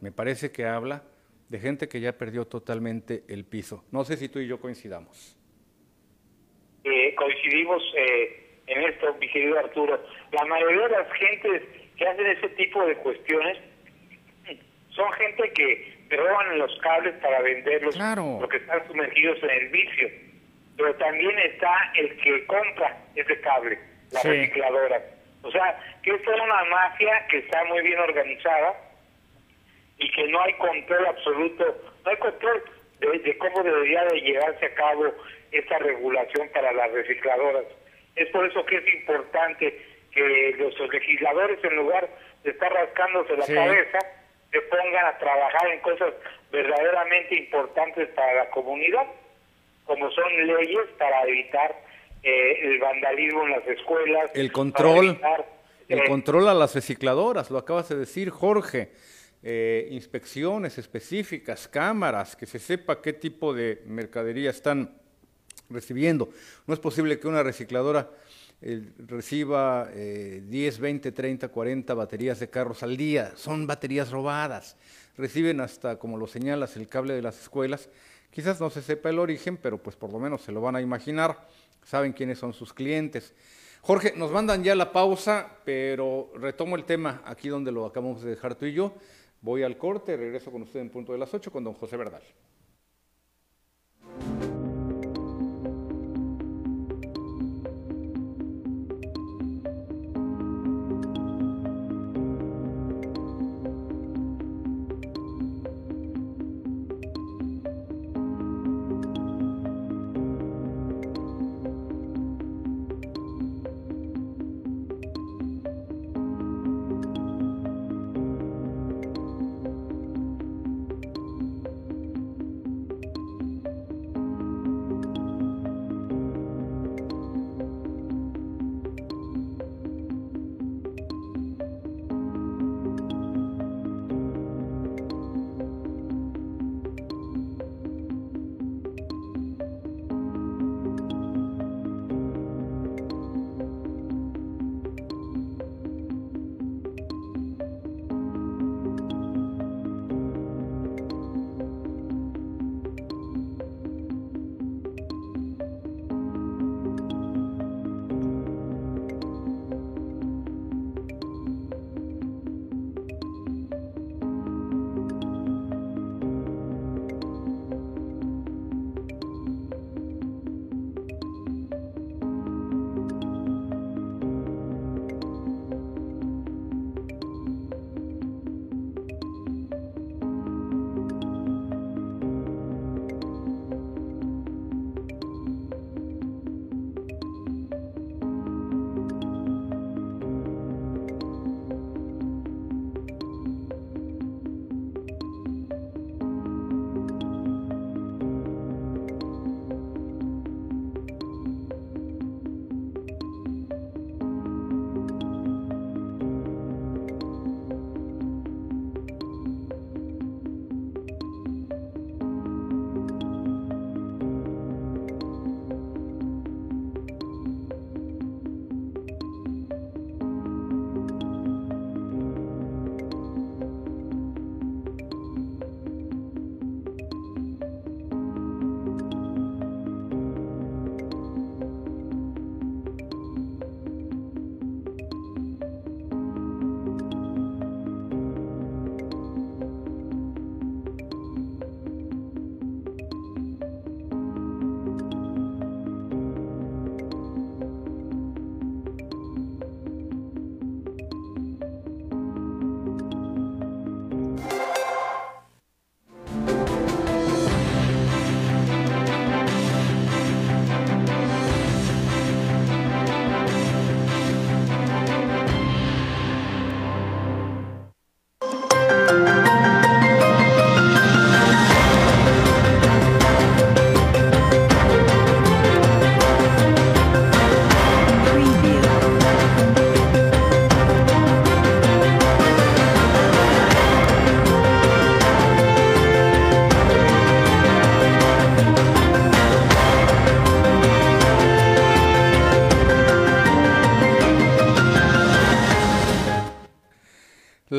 me parece que habla de gente que ya perdió totalmente el piso. No sé si tú y yo coincidamos coincidimos eh, en esto, mi querido Arturo. La mayoría de las gentes que hacen ese tipo de cuestiones son gente que roban los cables para venderlos porque están sumergidos en el vicio. Pero también está el que compra ese cable, la recicladora. O sea, que es toda una mafia que está muy bien organizada y que no hay control absoluto, no hay control de, cómo debería de llevarse a cabo esta regulación para las recicladoras. Es por eso que es importante que los legisladores, en lugar de estar rascándose la cabeza, se pongan a trabajar en cosas verdaderamente importantes para la comunidad, como son leyes para evitar eh, el vandalismo en las escuelas. El control, el eh, control a las recicladoras, lo acabas de decir, Jorge. Eh, inspecciones específicas, cámaras, que se sepa qué tipo de mercadería están recibiendo. No es posible que una recicladora reciba 10, 20, 30, 40 baterías de carros al día. Son baterías robadas. Reciben hasta, como lo señalas, el cable de las escuelas. Quizás no se sepa el origen, pero pues por lo menos se lo van a imaginar. Saben quiénes son sus clientes. Jorge, nos mandan ya la pausa, pero retomo el tema aquí donde lo acabamos de dejar tú y yo. Voy al corte, regreso con usted en punto de las 8 con don José Verdal.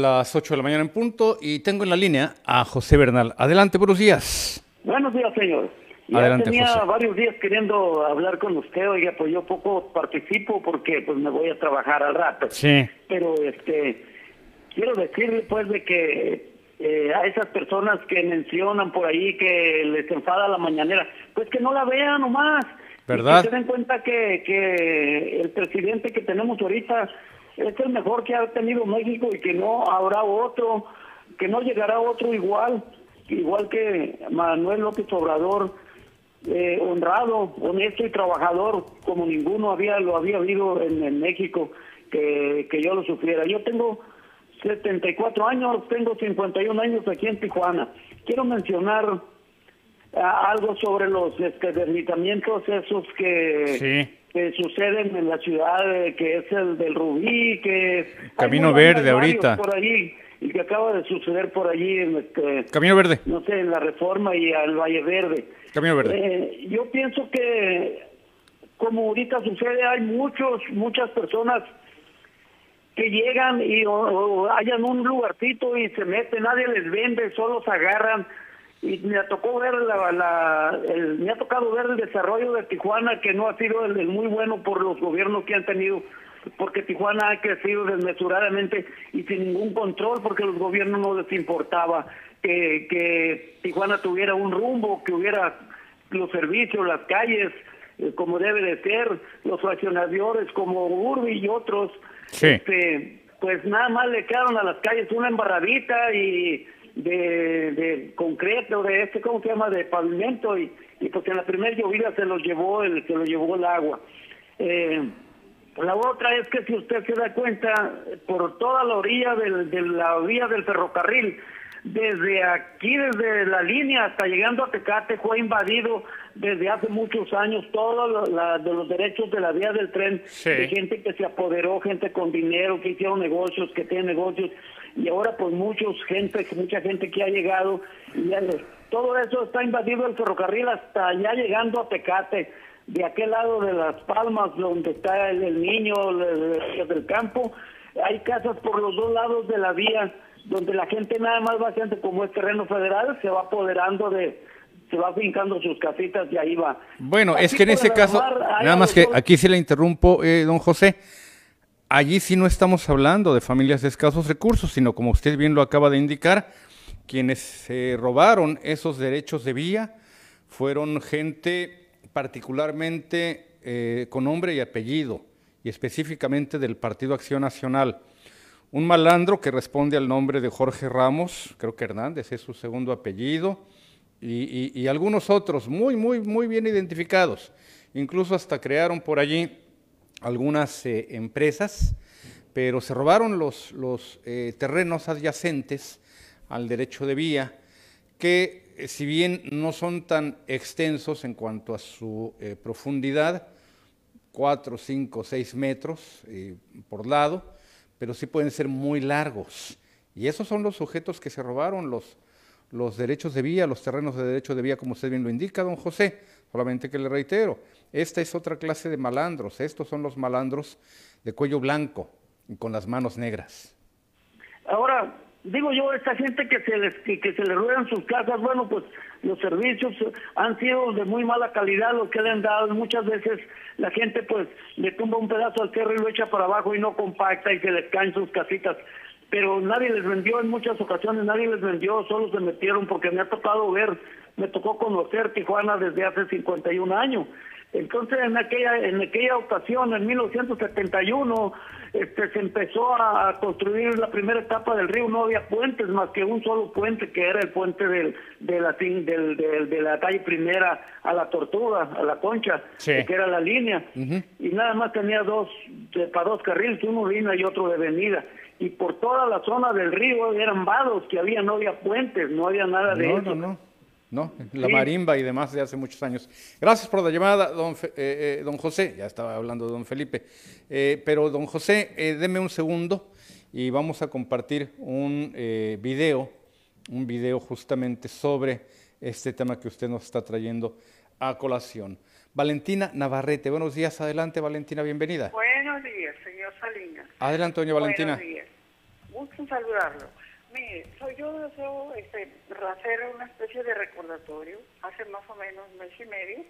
Las 8 de la mañana en punto y tengo en la línea a José Bernal. Adelante, buenos días. Buenos días, señor. Ya tenía varios días queriendo hablar con usted, oiga, pues yo poco participo porque pues me voy a trabajar al rato. Sí. Pero este quiero decirle pues de que eh, a esas personas que mencionan por ahí que les enfada la mañanera, pues que no la vean nomás. ¿Verdad? que se den cuenta que, que el presidente que tenemos ahorita es el mejor que ha tenido México y que no habrá otro, que no llegará otro igual. igual que Manuel López Obrador, eh, honrado, honesto y trabajador, como ninguno había lo había habido en, México que, yo lo sufriera. Yo tengo 74 años, tengo 51 años aquí en Tijuana. Quiero mencionar ah, algo sobre los este, deslizamientos esos que, que suceden en la ciudad, eh, que es el del Rubí, que... Camino Verde ahorita. Por allí, y que acaba de suceder por allí en este, Camino Verde. No sé, en la Reforma y al Valle Verde. Camino Verde. Eh, yo pienso que, como ahorita sucede, hay muchos, muchas personas que llegan y o, hayan un lugarcito y se meten, nadie les vende, solo se agarran. Y me tocó ver la, el, me ha tocado ver el desarrollo de Tijuana que no ha sido el, muy bueno por los gobiernos que han tenido porque Tijuana ha crecido desmesuradamente y sin ningún control porque los gobiernos no les importaba que, que Tijuana tuviera un rumbo, que hubiera los servicios, las calles eh, como debe de ser, los fraccionadores como Urbi y otros. Este, pues nada más le quedaron a las calles una embarradita y de, de concreto, de este, ¿cómo se llama?, de pavimento y, y pues en la primera llovida se los llevó el, se lo llevó el agua. Eh, la otra es que si usted se da cuenta, por toda la orilla del, de la vía del ferrocarril, desde aquí, desde la línea hasta llegando a Tecate, fue invadido desde hace muchos años todos de los derechos de la vía del tren, de gente que se apoderó, gente con dinero, que hicieron negocios, que tienen negocios, y ahora pues muchos gente, mucha gente que ha llegado, y todo eso está invadido el ferrocarril hasta ya llegando a Tecate, de aquel lado de Las Palmas, donde está el, niño del campo, hay casas por los dos lados de la vía, donde la gente nada más va haciendo como es terreno federal, se va apoderando de, se va fincando sus casitas y ahí va. Bueno, es que en ese caso, nada más que aquí sí le interrumpo, eh, don José, allí sí no estamos hablando de familias de escasos recursos, sino como usted bien lo acaba de indicar, quienes se robaron esos derechos de vía fueron gente particularmente eh, con nombre y apellido, y específicamente del Partido Acción Nacional. Un malandro que responde al nombre de Jorge Ramos, creo que Hernández es su segundo apellido, y, algunos otros muy, muy, muy bien identificados. Incluso hasta crearon por allí algunas eh, empresas, pero se robaron los, los eh, terrenos adyacentes al derecho de vía, que eh, si bien no son tan extensos en cuanto a su profundidad, 4, 5, 6 metros por lado, pero sí pueden ser muy largos. Y esos son los sujetos que se robaron los, los derechos de vía, los terrenos de derecho de vía, como usted bien lo indica, don José. Solamente que le reitero, esta es otra clase de malandros. Estos son los malandros de cuello blanco y con las manos negras. Ahora, digo yo, esta gente que se les, que, se le ruedan sus casas, bueno, pues los servicios han sido de muy mala calidad los que le han dado. Muchas veces la gente pues le tumba un pedazo al cerro y lo echa para abajo y no compacta y se les caen sus casitas. Pero nadie les vendió en muchas ocasiones, nadie les vendió, solo se metieron porque me ha tocado ver, me tocó conocer Tijuana desde hace 51 años. Entonces, en aquella, en aquella ocasión, en 1971, este, se empezó a construir la primera etapa del río, no había puentes más que un solo puente, que era el puente del, de, la, del, de la calle primera a la Tortuga, a la Concha, que era la línea, y nada más tenía dos, para dos carriles, uno de línea y otro de avenida. Y por toda la zona del río eran vados que había, no había puentes, no había nada de eso. No, no. ¿No? La marimba y demás de hace muchos años. Gracias por la llamada, don, eh, eh, don José. Ya estaba hablando de don Felipe. Eh, pero, don José, deme un segundo y vamos a compartir un video, un video justamente sobre este tema que usted nos está trayendo a colación. Valentina Navarrete, buenos días, adelante Valentina, bienvenida. Buenos días, señor Salinas. Adelante, doña Valentina. Buenos días, gusto saludarlo. Mire, soy yo deseo este, hacer una especie de recordatorio, hace más o menos mes y medio,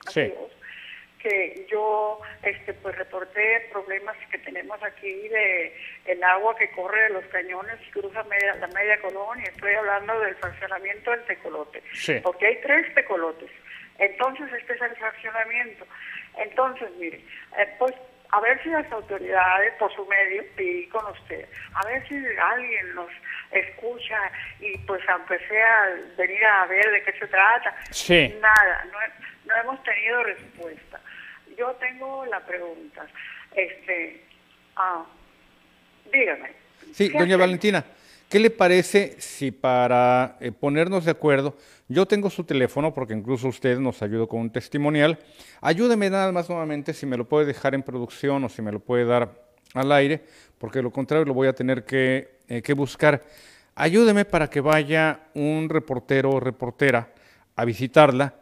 que yo este pues reporté problemas que tenemos aquí de el agua que corre de los cañones y cruza media, la media colonia. Estoy hablando del fraccionamiento del tecolote. Porque hay tres tecolotes. Entonces, este es el fraccionamiento. Entonces, mire, eh, pues a ver si las autoridades, por su medio, y con usted, a ver si alguien nos escucha y pues aunque sea venir a ver de qué se trata. Sí. Nada, no, no hemos tenido respuesta. Yo tengo la pregunta, este, ah, dígame. Sí, ¿qué doña? Valentina, ¿qué le parece si para eh, ponernos de acuerdo, yo tengo su teléfono porque incluso usted nos ayudó con un testimonial, ayúdeme nada más nuevamente si me lo puede dejar en producción o si me lo puede dar al aire, porque de lo contrario lo voy a tener que, eh, que buscar. Ayúdeme para que vaya un reportero o reportera a visitarla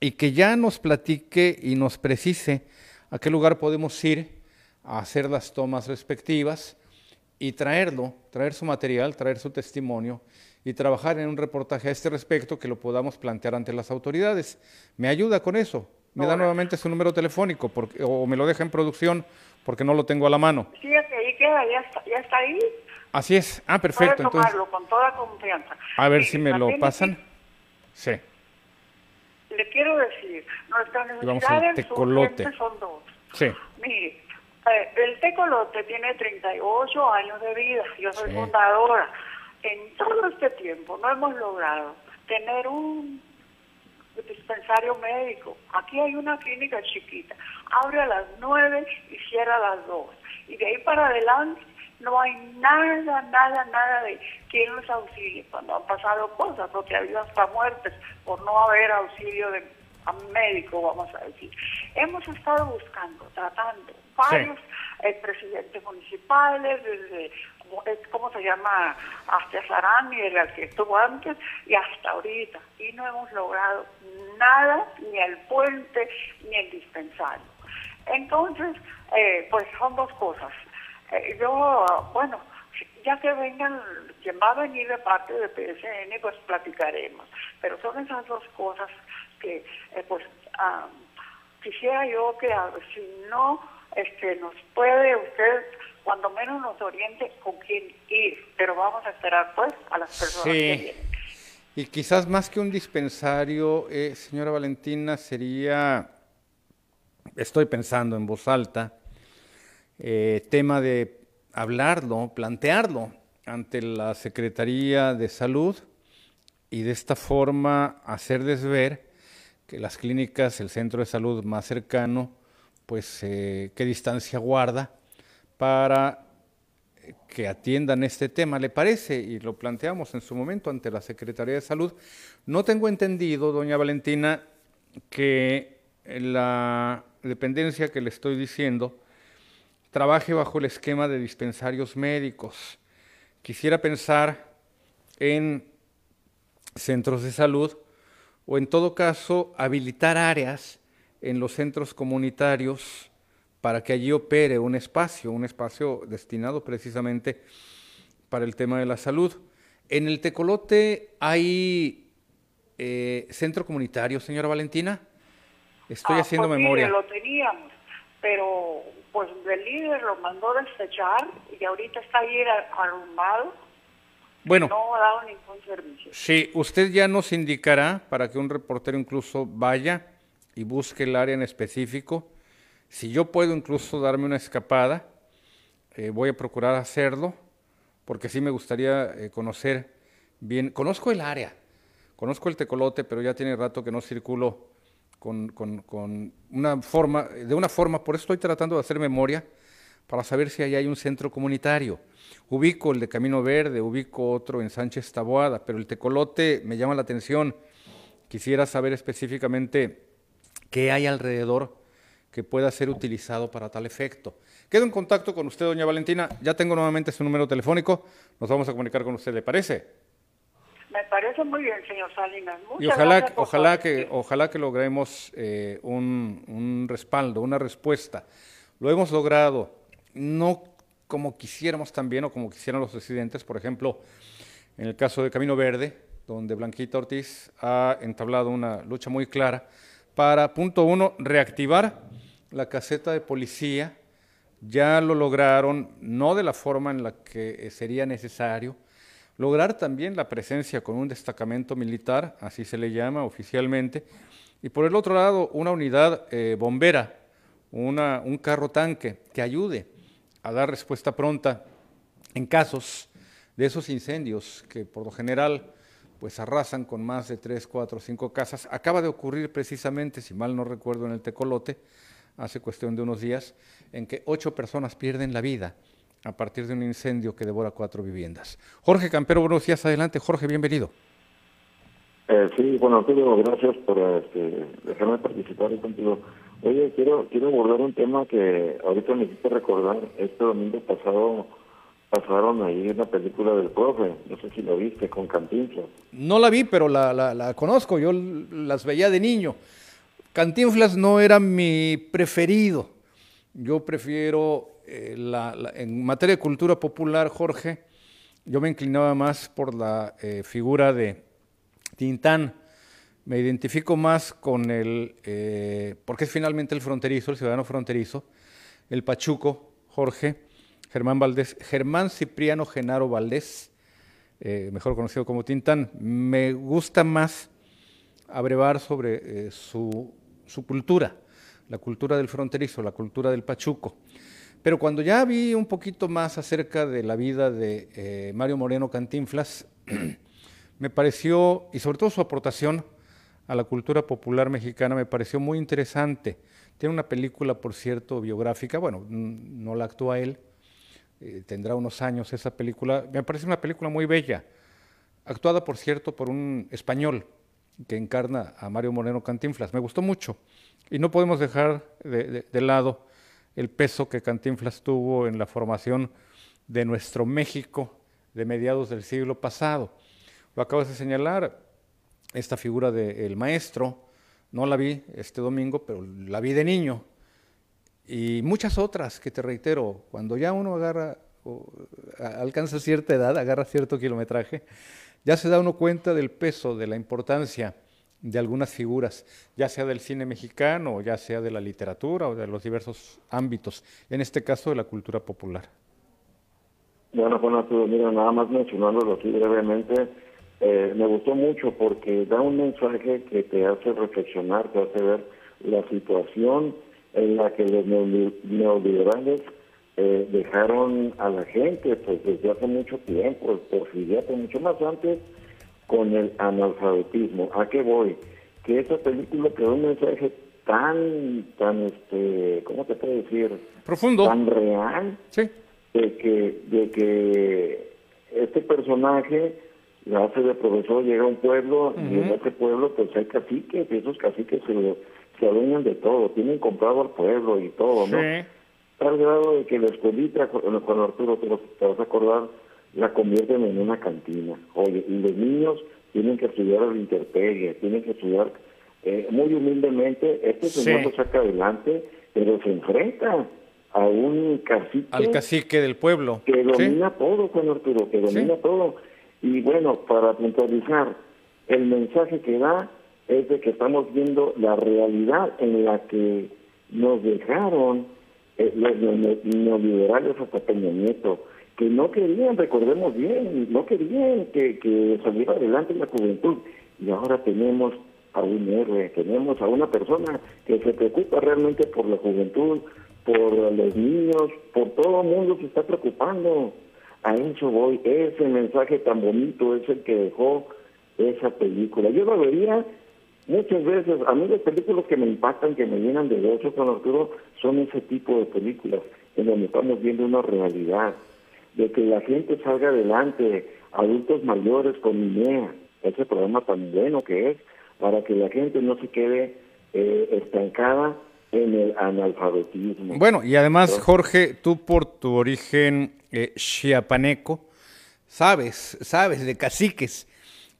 y que ya nos platique y nos precise a qué lugar podemos ir a hacer las tomas respectivas y traerlo, traer su material, traer su testimonio y trabajar en un reportaje a este respecto que lo podamos plantear ante las autoridades. ¿Me ayuda con eso? ¿Me da nuevamente su número telefónico porque, o me lo deja en producción porque no lo tengo a la mano? Sí, ahí queda, ya está, ya está ahí. Así es. Ah, perfecto. Puede Entonces, tomarlo con toda confianza. a ver si me lo pasan. Sí. Le, quiero decir, necesidades tecolote. urgentes son dos. Sí. Mire, eh, el tecolote tiene 38 años de vida, yo soy Sí. fundadora. En todo este tiempo no hemos logrado tener un dispensario médico. Aquí hay una clínica chiquita, abre a las 9 y cierra a las 2. Y de ahí para adelante no hay nada, nada, nada de quien nos auxilie cuando han pasado cosas, porque ha habido hasta muertes por no haber auxilio de a médico, vamos a decir. Hemos estado buscando, tratando varios eh, presidentes municipales, desde, ¿cómo es- ¿cómo se llama? Hasta Sarán y el que estuvo antes, y hasta ahorita. Y no hemos logrado nada, ni el puente, ni el dispensario. Entonces, eh, pues son dos cosas. Eh, yo, bueno, ya que vengan, quien va a venir de parte de PSN, pues platicaremos. Pero son esas dos cosas que, eh, pues, ah, quisiera yo que, si no, este, nos puede usted, cuando menos nos oriente con quién ir. Pero vamos a esperar, pues, a las personas Sí. que vienen. Y quizás más que un dispensario, eh, señora Valentina, sería, estoy pensando en voz alta, eh, tema de hablarlo, plantearlo ante la Secretaría de Salud y de esta forma hacerles ver que las clínicas, el centro de salud más cercano, pues eh, qué distancia guarda para que atiendan este tema, ¿le parece? Y lo planteamos en su momento ante la Secretaría de Salud. No tengo entendido, doña Valentina, que la dependencia que le estoy diciendo trabaje bajo el esquema de dispensarios médicos. Quisiera pensar en centros de salud o en todo caso habilitar áreas en los centros comunitarios para que allí opere un espacio, un espacio destinado precisamente para el tema de la salud. En el Tecolote hay eh, centro comunitario, señora Valentina. Estoy Ah, haciendo pues memoria. mire, lo teníamos, pero pues el líder lo mandó desechar y ahorita está ahí arrumbado. Bueno, No ha dado ningún servicio. Sí, usted ya nos indicará para que un reportero incluso vaya y busque el área en específico. Si yo puedo incluso darme una escapada, eh, voy a procurar hacerlo, porque sí me gustaría eh, conocer bien. Conozco el área, conozco el tecolote, pero ya tiene rato que no circulo con, con- una forma, de una forma, por eso estoy tratando de hacer memoria para saber si ahí hay un centro comunitario. Ubico el de Camino Verde, ubico otro en Sánchez Taboada, pero el tecolote me llama la atención. Quisiera saber específicamente qué hay alrededor que pueda ser utilizado para tal efecto. Quedo en contacto con usted, doña Valentina. Ya tengo nuevamente su número telefónico. Nos vamos a comunicar con usted, ¿le parece? Me parece muy bien, señor Salinas. Muchas Y ojalá, gracias por ojalá, que, ojalá que logremos eh, un, un respaldo, una respuesta. Lo hemos logrado, no como quisiéramos también o como quisieran los residentes, por ejemplo, en el caso de Camino Verde, donde Blanquita Ortiz ha entablado una lucha muy clara para, punto uno, reactivar la caseta de policía. Ya lo lograron, no de la forma en la que eh, sería necesario, lograr también la presencia con un destacamento militar, así se le llama oficialmente, y por el otro lado una unidad eh, bombera, un carro tanque que ayude a dar respuesta pronta en casos de esos incendios que por lo general pues arrasan con más de tres, cuatro, cinco casas. Acaba de ocurrir precisamente, si mal no recuerdo, en el Tecolote, hace cuestión de unos días, en que ocho personas pierden la vida a partir de un incendio que devora cuatro viviendas. Jorge Campero, buenos días, adelante. Jorge, bienvenido. Eh, sí, bueno, Pedro, gracias por este, dejarme participar contigo. Oye, quiero quiero abordar un tema que ahorita me hiciste recordar. Este domingo pasado pasaron ahí una película del profe, no sé si lo viste, con Cantinflas. No la vi, pero la, la, conozco, yo las veía de niño. Cantinflas no era mi preferido. Yo prefiero, eh, la, en materia de cultura popular, Jorge, yo me inclinaba más por la eh, figura de Tintán. Me identifico más con el, eh, porque es finalmente el fronterizo, el ciudadano fronterizo, el Pachuco, Jorge, Germán Valdés, Germán Cipriano Genaro Valdés, eh, mejor conocido como Tintán. Me gusta más abrevar sobre eh, su, cultura, la cultura del fronterizo, la cultura del Pachuco. Pero cuando ya vi un poquito más acerca de la vida de Mario Moreno Cantinflas, me pareció, y sobre todo su aportación a la cultura popular mexicana, me pareció muy interesante. Tiene una película, por cierto, biográfica, bueno, no la actúa él, eh, tendrá unos años esa película, me parece una película muy bella, actuada, por cierto, por un español que encarna a Mario Moreno Cantinflas. Me gustó mucho y no podemos dejar de lado el peso que Cantinflas tuvo en la formación de nuestro México de mediados del siglo pasado. Lo acabas de señalar, esta figura del maestro, no la vi este domingo, pero la vi de niño. Y muchas otras que te reitero, cuando ya uno agarra, o alcanza cierta edad, agarra cierto kilometraje, ya se da uno cuenta del peso, de la importancia de algunas figuras, ya sea del cine mexicano, ya sea de la literatura o de los diversos ámbitos, en este caso de la cultura popular. Bueno, bueno, mira, nada más mencionándolo aquí brevemente, eh, me gustó mucho porque da un mensaje que te hace reflexionar, te hace ver la situación en la que los neoliberales eh, dejaron a la gente pues desde hace mucho tiempo, por fíjate, mucho más antes con el analfabetismo. ¿A qué voy? Que esa película quedó un mensaje tan, tan, este, ¿cómo te puedo decir? Profundo. Tan real. Sí. De que, de que este personaje la hace de profesor, llega a un pueblo y en ese pueblo pues hay caciques y esos caciques se, se adueñan de todo, tienen comprado al pueblo y todo, ¿no? Sí. Tal grado de que la escuelita, con Arturo, te, te vas a acordar, la convierten en una cantina. Oye, y los niños tienen que estudiar al interpegue, tienen que estudiar eh, muy humildemente. Este señor lo saca adelante, pero se enfrenta a un cacique. Al cacique del pueblo. Que domina todo, Juan Arturo, que domina todo. Y bueno, para puntualizar, el mensaje que da es de que estamos viendo la realidad en la que nos dejaron eh, los neoliberales hasta Peña Nieto, que no querían, recordemos bien, no querían que, que saliera adelante la juventud. Y ahora tenemos a un héroe, tenemos a una persona que se preocupa realmente por la juventud, por los niños, por todo el mundo se está preocupando. A eso voy, ese mensaje tan bonito es el que dejó esa película. Yo lo vería muchas veces, a mí las películas que me impactan, que me llenan de gozo con Arturo, son ese tipo de películas en donde estamos viendo una realidad, de que la gente salga adelante, adultos mayores con INEA, ese programa tan bueno que es, para que la gente no se quede eh, estancada en el analfabetismo. Bueno, y además, Jorge, tú por tu origen eh, chiapaneco, sabes, sabes de caciques.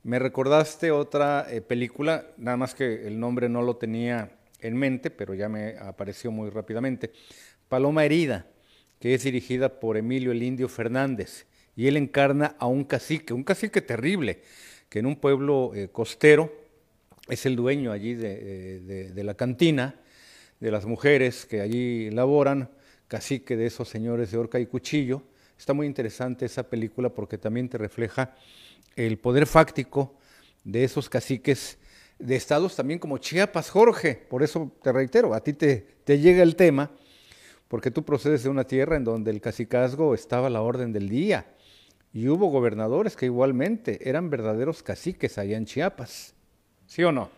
Me recordaste otra eh, película, nada más que el nombre no lo tenía en mente, pero ya me apareció muy rápidamente. Paloma Herida, que es dirigida por Emilio el Indio Fernández, y él encarna a un cacique, un cacique terrible, que en un pueblo eh, costero es el dueño allí de, de la cantina, de las mujeres que allí laboran, cacique de esos señores de horca y cuchillo. Está muy interesante esa película porque también te refleja el poder fáctico de esos caciques de estados también como Chiapas, Jorge. Por eso te reitero, a ti te, te llega el tema, porque tú procedes de una tierra en donde el cacicazgo estaba a la orden del día. Y hubo gobernadores que igualmente eran verdaderos caciques allá en Chiapas. ¿Sí o no?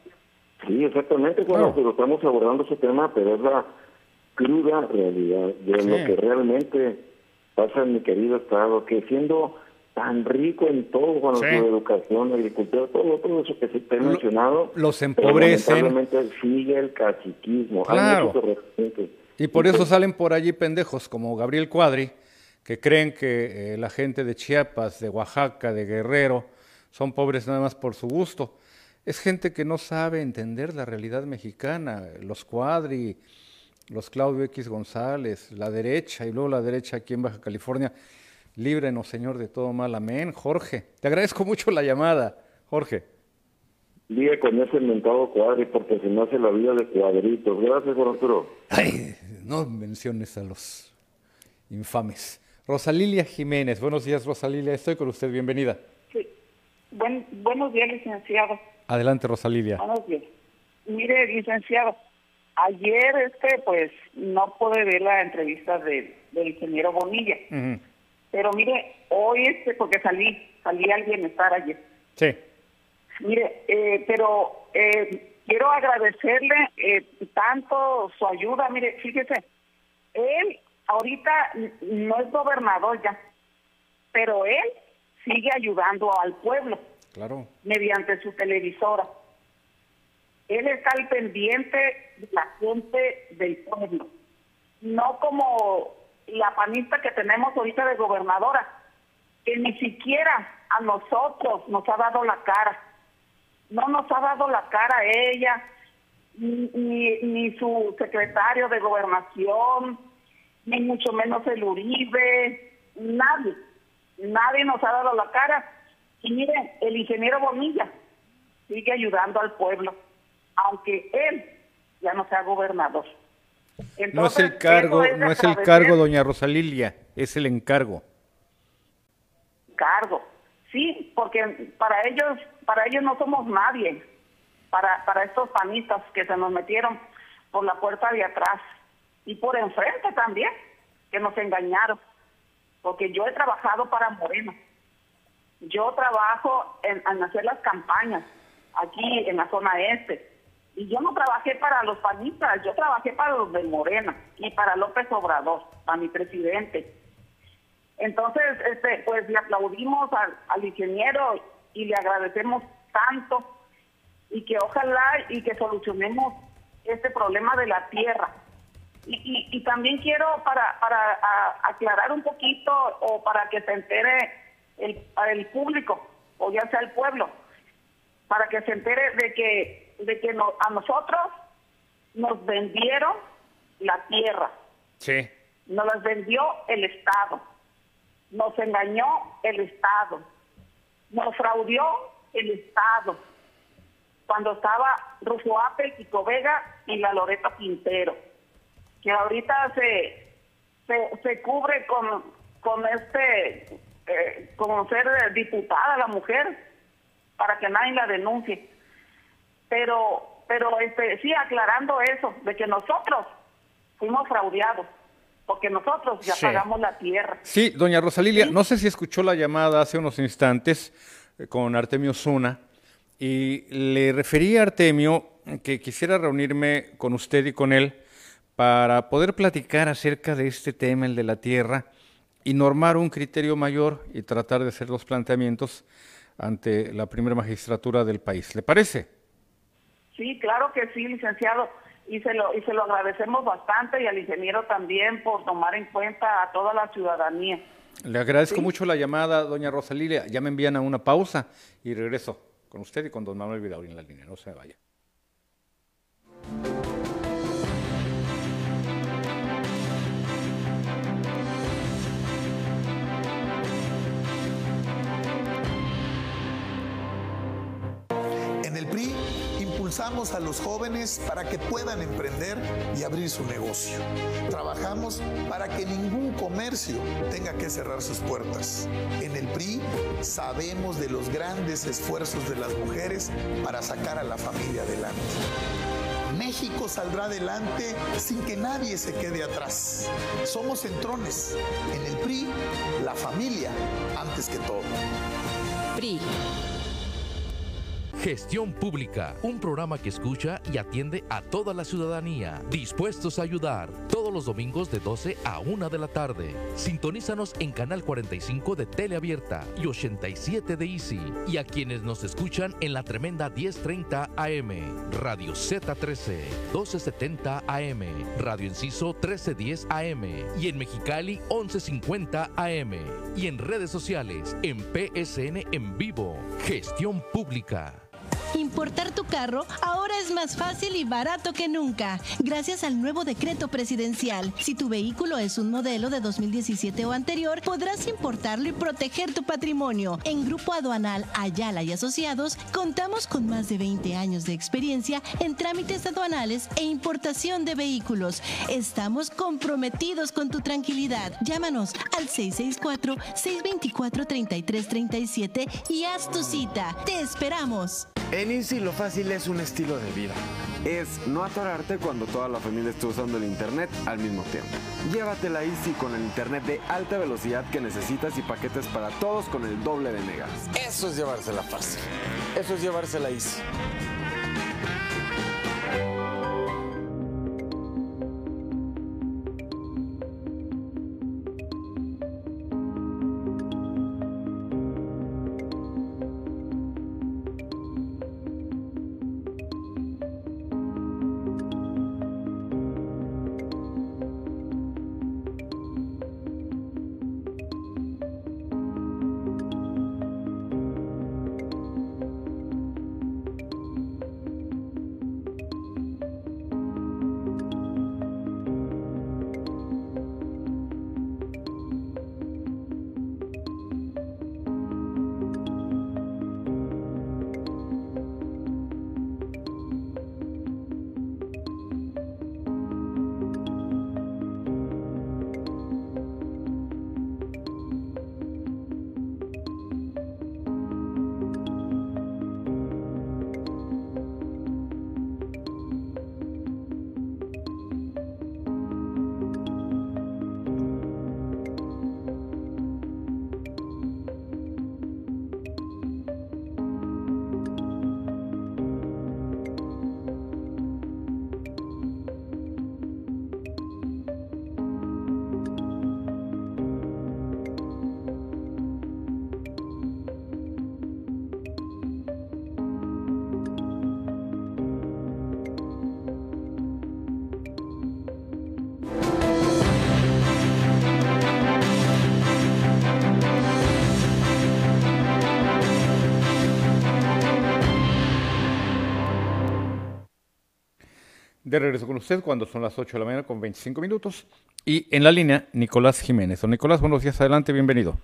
Sí, exactamente, bueno, pero estamos abordando ese tema, pero es la cruda realidad de lo que realmente pasa en mi querido estado, que siendo tan rico en todo, con su educación, agricultura, todo, todo eso que se te ha mencionado, los empobrecen. sigue el caciquismo. Claro. Y por eso salen por allí pendejos como Gabriel Cuadri, que creen que eh, la gente de Chiapas, de Oaxaca, de Guerrero, son pobres nada más por su gusto. Es gente que no sabe entender la realidad mexicana. Los Cuadri, los Claudio X González, la derecha y luego la derecha aquí en Baja California. Líbrenos, Señor, de todo mal. Amén. Jorge, te agradezco mucho la llamada. Jorge. Día con ese mentado cuadri porque se me hace la vida de cuadritos. Gracias, Juan Arturo. Ay, no menciones a los infames. Rosalilia Jiménez. Buenos días, Rosalilia. Estoy con usted. Bienvenida. Sí. Buen, buenos días, licenciado. Adelante, Rosalilia. Buenos días. Mire, licenciado, ayer este pues no pude ver la entrevista del ingeniero Bonilla. Pero mire, hoy este, porque salí, salí al bienestar ayer. Sí. Mire, eh, pero eh, quiero agradecerle eh, tanto su ayuda. Mire, fíjese, él ahorita no es gobernador ya, pero él sigue ayudando al pueblo. Claro. Mediante su televisora. Él está al pendiente de la gente del pueblo. No como la panista que tenemos ahorita de gobernadora, que ni siquiera a nosotros nos ha dado la cara. No nos ha dado la cara ella, ni, ni su secretario de gobernación, ni mucho menos el Uribe, nadie. Nadie nos ha dado la cara. Y miren, el ingeniero Bonilla sigue ayudando al pueblo, aunque él ya no sea gobernador no es el cargo, no es el cargo, doña Rosalilia, es el encargo. Cargo, sí, porque para ellos, para ellos no somos nadie, para, para estos panistas que se nos metieron por la puerta de atrás y por enfrente también, que nos engañaron, porque yo he trabajado para Moreno, yo trabajo en, en hacer las campañas aquí en la zona este y yo no trabajé para los panistas, yo trabajé para los de Morena y para López Obrador, para mi presidente. Entonces, este, pues le aplaudimos al, ingeniero y le agradecemos tanto y que ojalá y que solucionemos este problema de la tierra. Y, y, también quiero para, para aclarar un poquito o para que se entere el, el público o ya sea el pueblo, para que se entere de que de que a nosotros nos vendieron la tierra. Sí. Nos las vendió el Estado. Nos engañó el Estado. Nos fraudió el Estado. Cuando estaba Rufo Apel, Kiko Vega y la Loreta Quintero. Que ahorita se, se, cubre con, con este, eh, con ser diputada la mujer, para que nadie la denuncie pero pero este sí aclarando eso de que nosotros fuimos fraudeados porque nosotros ya pagamos la tierra. Sí, doña Rosalilia, no sé si escuchó la llamada hace unos instantes eh, con Artemio Zuna y le referí a Artemio que quisiera reunirme con usted y con él para poder platicar acerca de este tema, el de la tierra, y normar un criterio mayor y tratar de hacer los planteamientos ante la primera magistratura del país. ¿Le parece? Sí, claro que sí, licenciado, y se lo y se lo agradecemos bastante y al ingeniero también por tomar en cuenta a toda la ciudadanía. Le agradezco mucho la llamada, doña Rosalilia. Ya me envían a una pausa y regreso con usted y con don Manuel Vidauri en la línea. No se vaya. Impulsamos a los jóvenes para que puedan emprender y abrir su negocio. Trabajamos para que ningún comercio tenga que cerrar sus puertas. En el PRI sabemos de los grandes esfuerzos de las mujeres para sacar a la familia adelante. México saldrá adelante sin que nadie se quede atrás. Somos centrones. En el PRI, la familia antes que todo. PRI. Gestión Pública, un programa que escucha y atiende a toda la ciudadanía, dispuestos a ayudar, todos los domingos de 12 a 1 de la tarde. Sintonízanos en Canal 45 de Teleabierta y 87 de Easy, y a quienes nos escuchan en la tremenda 1030 AM, Radio Z13, 1270 AM, Radio Enciso 1310 AM, y en Mexicali 1150 AM, y en redes sociales, en PSN en vivo. Gestión Pública. Importar tu carro ahora es más fácil y barato que nunca, gracias al nuevo decreto presidencial. Si tu vehículo es un modelo de 2017 o anterior, podrás importarlo y proteger tu patrimonio. En Grupo Aduanal Ayala y Asociados, contamos con más de 20 años de experiencia en trámites aduanales e importación de vehículos. Estamos comprometidos con tu tranquilidad. Llámanos al 664-624-3337 y haz tu cita. Te esperamos. En Easy lo fácil es un estilo de vida. Es no atorarte cuando toda la familia esté usando el internet al mismo tiempo. Llévatela Easy con el internet de alta velocidad que necesitas y paquetes para todos con el doble de megas. Eso es llevársela fácil. Eso es llevársela Easy. De regreso con usted cuando son las 8 de la mañana con 25 minutos. Y en la línea, Nicolás Jiménez. Don Nicolás, buenos días, adelante, bienvenido.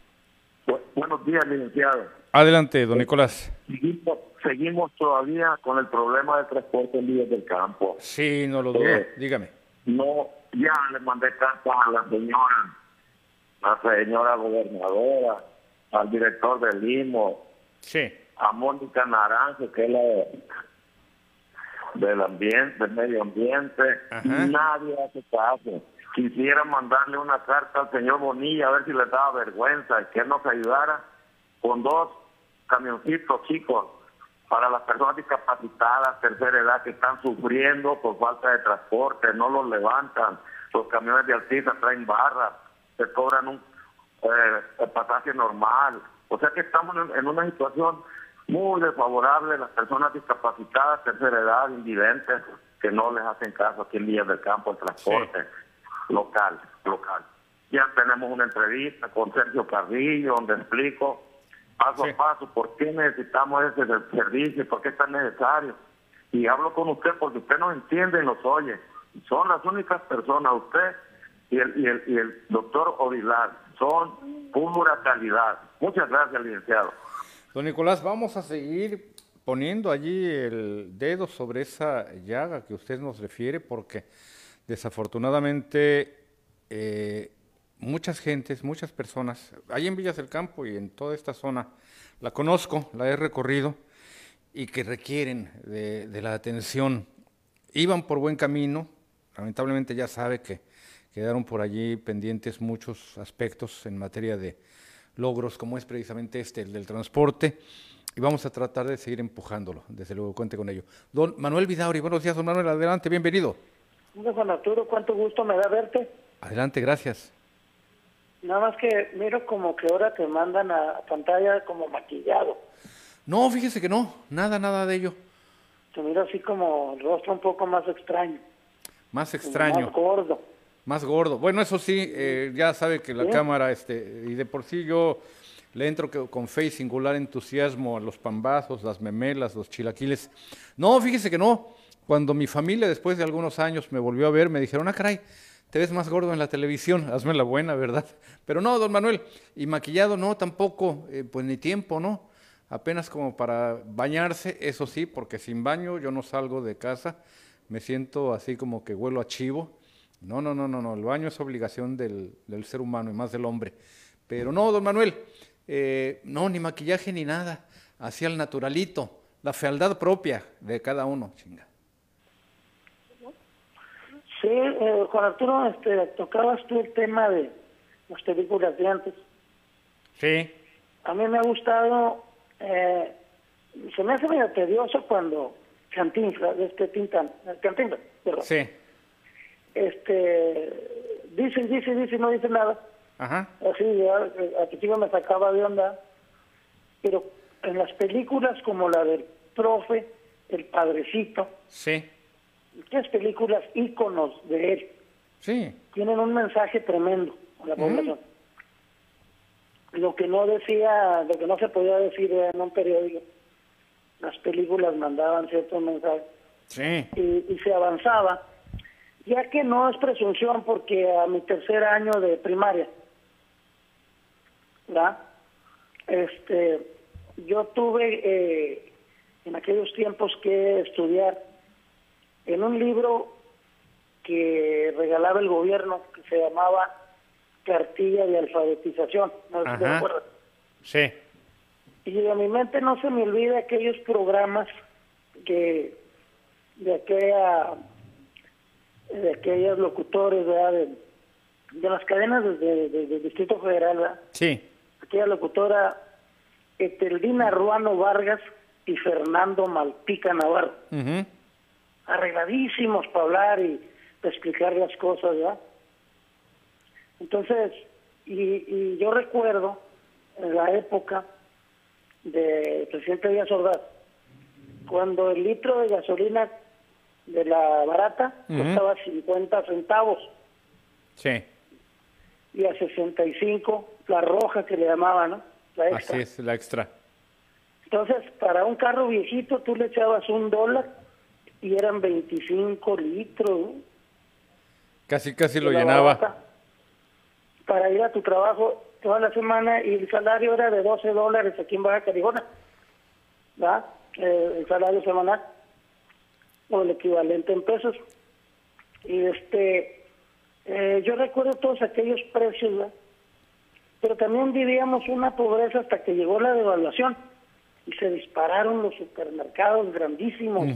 buenos días, licenciado. Adelante, don Nicolás. Seguimos, seguimos todavía con el problema del transporte en vías del campo. Sí, no lo dudo, Eh, dígame. No, ya le mandé carta a la señora, la señora gobernadora, al director del Limo, Sí. a Mónica Naranjo, que es la del ambiente, del medio ambiente, nadie hace caso. Quisiera mandarle una carta al señor Bonilla a ver si le daba vergüenza y que él nos ayudara con dos camioncitos chicos para las personas discapacitadas, tercera edad, que están sufriendo por falta de transporte, no los levantan. Los camiones de Altiza traen barras, se cobran un eh, pasaje normal. O sea que estamos en, en una situación muy desfavorable las personas discapacitadas, tercera edad, invidentes, que no les hacen caso aquí en Villas del Campo, el transporte local, local. Ya tenemos una entrevista con Sergio Carrillo donde explico paso a paso por qué necesitamos ese ser- servicio, por qué es tan necesario. Y hablo con usted porque usted nos entiende y nos oye. Son las únicas personas, usted y el, y el, y el doctor Odilar, son pura calidad. Muchas gracias, licenciado. Don Nicolás, vamos a seguir poniendo allí el dedo sobre esa llaga que usted nos refiere, porque desafortunadamente eh, muchas gentes, muchas personas, ahí en Villas del Campo y en toda esta zona, la conozco, la he recorrido, y que requieren de, de la atención. Iban por buen camino, lamentablemente ya sabe que quedaron por allí pendientes muchos aspectos en materia de logros, como es precisamente este, el del transporte, y vamos a tratar de seguir empujándolo, desde luego, cuente con ello. Don Manuel Vidauri, buenos días, don Manuel, adelante, bienvenido. Juan Arturo, cuánto gusto me da verte. Adelante, gracias. Nada más que miro como que ahora te mandan a pantalla como maquillado. No, fíjese que no, nada, nada de ello. Te miro así como el rostro un poco más extraño. Más extraño. Más gordo. Más gordo. Bueno, eso sí, eh, ya sabe que la cámara, este, y de por sí yo le entro con fe y singular entusiasmo a los pambazos, las memelas, los chilaquiles. No, fíjese que no. Cuando mi familia, después de algunos años, me volvió a ver, me dijeron, ah, caray, te ves más gordo en la televisión, hazme la buena, ¿verdad? Pero no, don Manuel, y maquillado no, tampoco, eh, pues ni tiempo, ¿no? Apenas como para bañarse, eso sí, porque sin baño yo no salgo de casa, me siento así como que huelo a chivo. No, no, no, no, no, el baño es obligación del, del ser humano y más del hombre. Pero no, don Manuel, eh, no, ni maquillaje ni nada, así al naturalito, la fealdad propia de cada uno, chinga. Sí, eh, Juan Arturo, este, tocabas tú el tema de las películas de antes. Sí. A mí me ha gustado, eh, se me hace medio tedioso cuando Cantinflas, este Tintan, Cantinflas, perdón. Sí. Este, dicen, dicen, dicen, no dice nada. Ajá. Así, ya, a chico me sacaba de onda. Pero en las películas como la del profe, El Padrecito, Sí. tres películas íconos de él, Sí. tienen un mensaje tremendo a la población. Lo que no decía, lo que no se podía decir en un periódico, las películas mandaban ciertos mensajes Sí. y, y se avanzaba, ya que no es presunción porque a mi tercer año de primaria, ¿verdad? Este, yo tuve eh, en aquellos tiempos que estudiar en un libro que regalaba el gobierno que se llamaba Cartilla de Alfabetización, no te Ajá. acuerdas. Sí. Y a mi mente no se me olvida aquellos programas que de aquella de aquellos locutores ¿verdad? De, de las cadenas desde de, del Distrito Federal, ¿verdad? Sí. aquella locutora Eteldina Ruano Vargas y Fernando Malpica Navarro, Ujú. arregladísimos para hablar y para explicar las cosas, ¿verdad? Entonces, y, y yo recuerdo en la época de presidente Díaz Ordaz, cuando el litro de gasolina de la barata costaba 50 centavos Sí. y a 65 la roja que le llamaban, ¿no? La extra. Así es, la extra. Entonces, para un carro viejito tú le echabas un dólar y eran 25 litros ¿no? Casi, casi lo llenaba. barata para ir a tu trabajo toda la semana y el salario era de 12 dólares aquí en Baja California, ¿verdad? Eh, el salario semanal o el equivalente en pesos. Y este, eh, yo recuerdo todos aquellos precios, ¿verdad? pero también vivíamos una pobreza hasta que llegó la devaluación y se dispararon los supermercados grandísimos.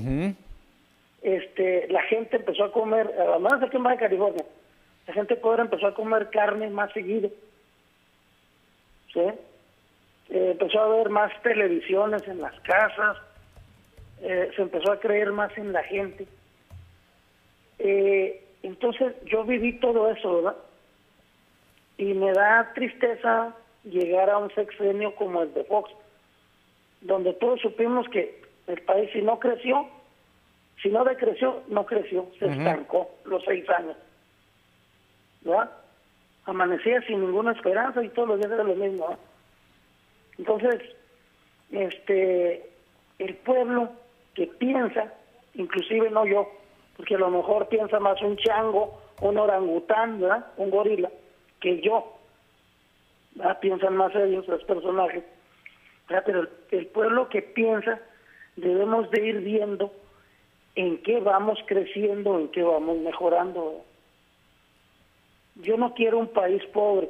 Este la gente empezó a comer, además aquí en Baja California, la gente pobre empezó a comer carne más seguido. ¿Sí? Eh, empezó a haber más televisiones en las casas, eh, se empezó a creer más en la gente. Eh, entonces yo viví todo eso, ¿verdad? Y me da tristeza llegar a un sexenio como el de Fox, donde todos supimos que el país si no creció, si no decreció, no creció, se estancó los seis años. ¿verdad? Amanecía sin ninguna esperanza y todos los días era lo mismo. ¿verdad? Entonces, este, el pueblo que piensa, inclusive no yo, porque a lo mejor piensa más un chango, un orangután, ¿verdad? un gorila, que yo. ¿verdad? Piensan más ellos, los personajes. ¿verdad? Pero el, pueblo que piensa debemos de ir viendo en qué vamos creciendo, en qué vamos mejorando. Yo no quiero un país pobre,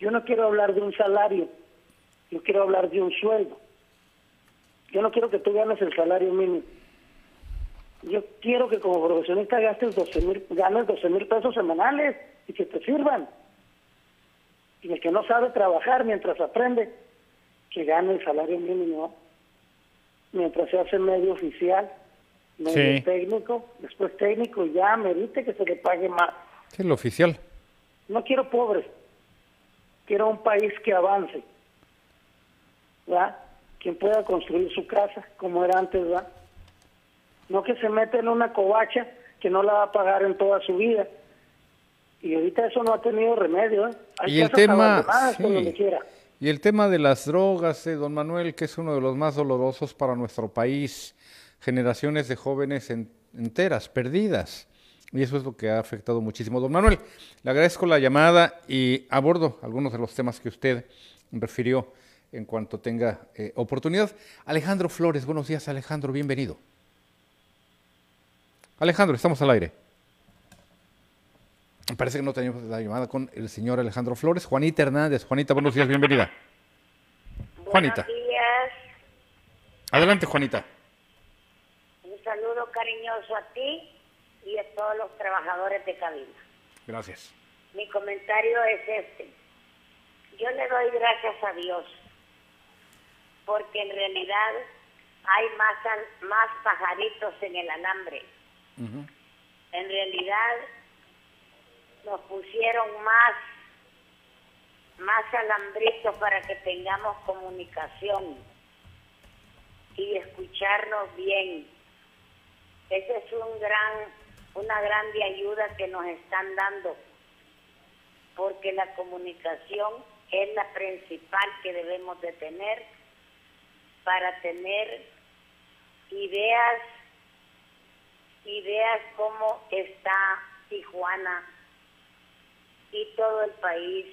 yo no quiero hablar de un salario, yo quiero hablar de un sueldo. Yo no quiero que tú ganes el salario mínimo. Yo quiero que como profesionista gastes 12 mil, ganes 12 mil pesos semanales y que te sirvan. Y el que no sabe trabajar mientras aprende, que gane el salario mínimo. Mientras se hace medio oficial, medio técnico, después técnico, ya merite que se le pague más. es lo oficial. No quiero pobres, quiero un país que avance. ¿verdad? Quien pueda construir su casa como era antes, ¿verdad? No que se mete en una covacha que no la va a pagar en toda su vida. Y ahorita eso no ha tenido remedio, ¿eh? y el tema... Y el tema de las drogas, eh, don Manuel, que es uno de los más dolorosos para nuestro país. Generaciones de jóvenes enteras, perdidas. Y eso es lo que ha afectado muchísimo. Don Manuel, le agradezco la llamada y abordo algunos de los temas que usted refirió en cuanto tenga eh, oportunidad. Alejandro Flores, buenos días Alejandro, bienvenido. Alejandro, estamos al aire. Parece que no tenemos la llamada con el señor Alejandro Flores. Juanita Hernández. Juanita, buenos días, bienvenida. Juanita. Buenos días. Adelante, Juanita. Un saludo cariñoso a ti y a todos los trabajadores de cabina. Gracias. Mi comentario es este. Yo le doy gracias a Dios porque en realidad hay más, más pajaritos en el alambre. En realidad nos pusieron más, más alambritos para que tengamos comunicación y escucharnos bien. Esa es un gran, una grande ayuda que nos están dando, porque la comunicación es la principal que debemos de tener para tener ideas, ideas cómo está Tijuana y todo el país.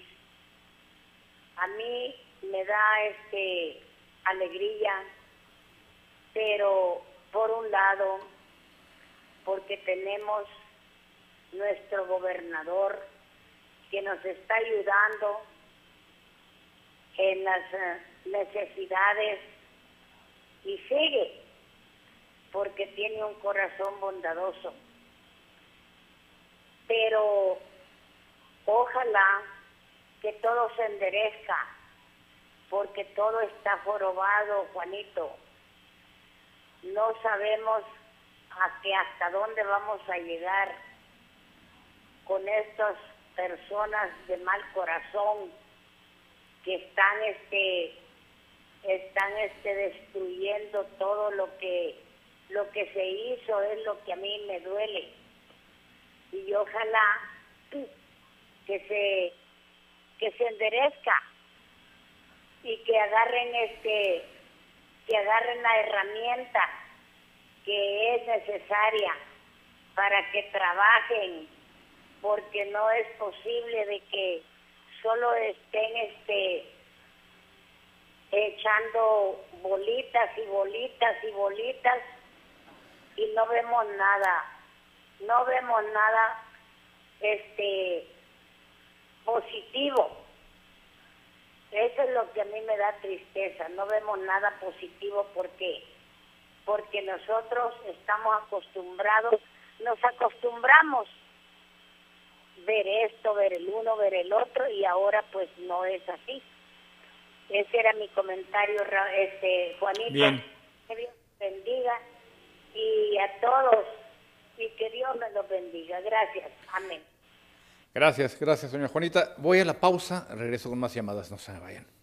A mí me da este alegría, pero por un lado, porque tenemos nuestro gobernador que nos está ayudando en las eh, necesidades y sigue porque tiene un corazón bondadoso. Pero Ojalá que todo se enderezca, porque todo está jorobado, Juanito. No sabemos a qué, hasta dónde vamos a llegar con estas personas de mal corazón que están este están este destruyendo todo lo que lo que se hizo es lo que a mí me duele. Y ojalá que se que se enderezca y que agarren este que agarren la herramienta que es necesaria para que trabajen porque no es posible de que solo estén este echando bolitas y bolitas y bolitas y no vemos nada no vemos nada este positivo. Eso es lo que a mí me da tristeza. No vemos nada positivo porque porque nosotros estamos acostumbrados, nos acostumbramos ver esto, ver el uno, ver el otro y ahora pues no es así. Ese era mi comentario, este Juanito. Que Dios bendiga y a todos y que Dios me los bendiga. Gracias. Amén. Gracias, gracias, doña Juanita. Voy a la pausa, regreso con más llamadas, no se me vayan.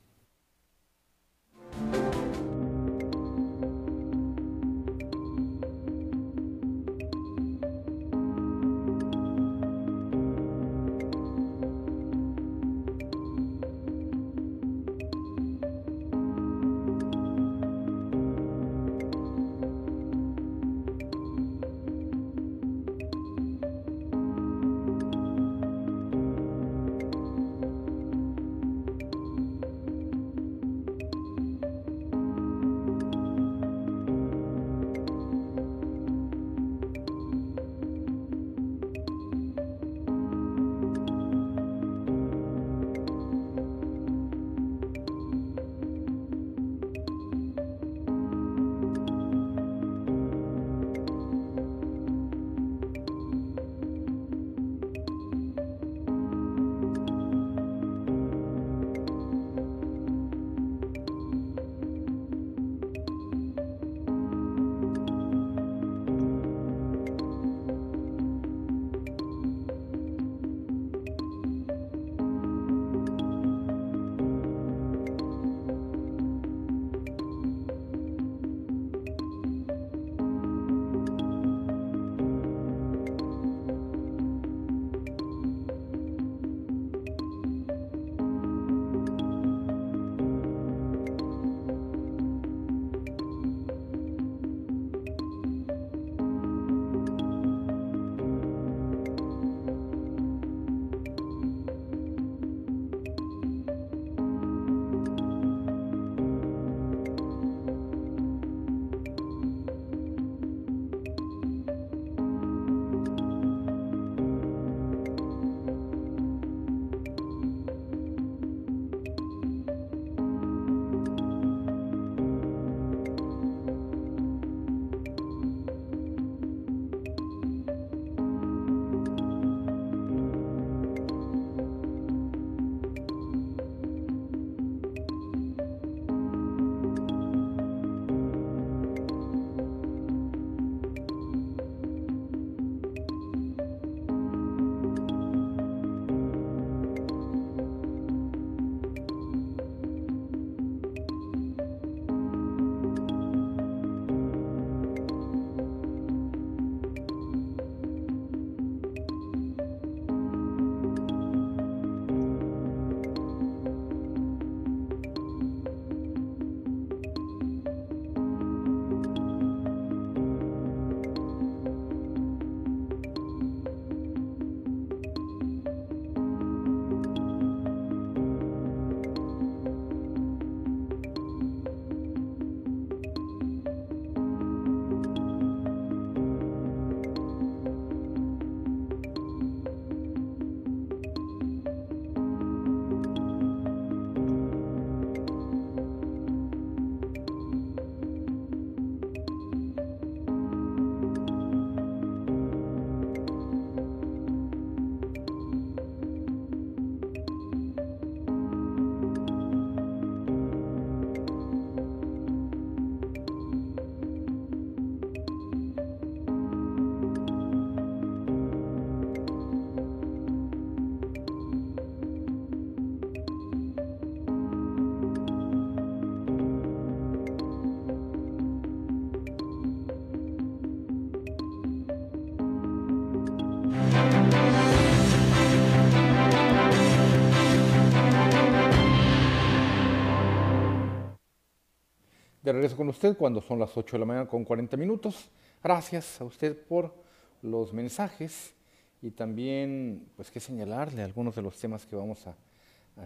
Con usted cuando son las 8 de la mañana con 40 minutos. Gracias a usted por los mensajes y también, pues, que señalarle algunos de los temas que vamos a,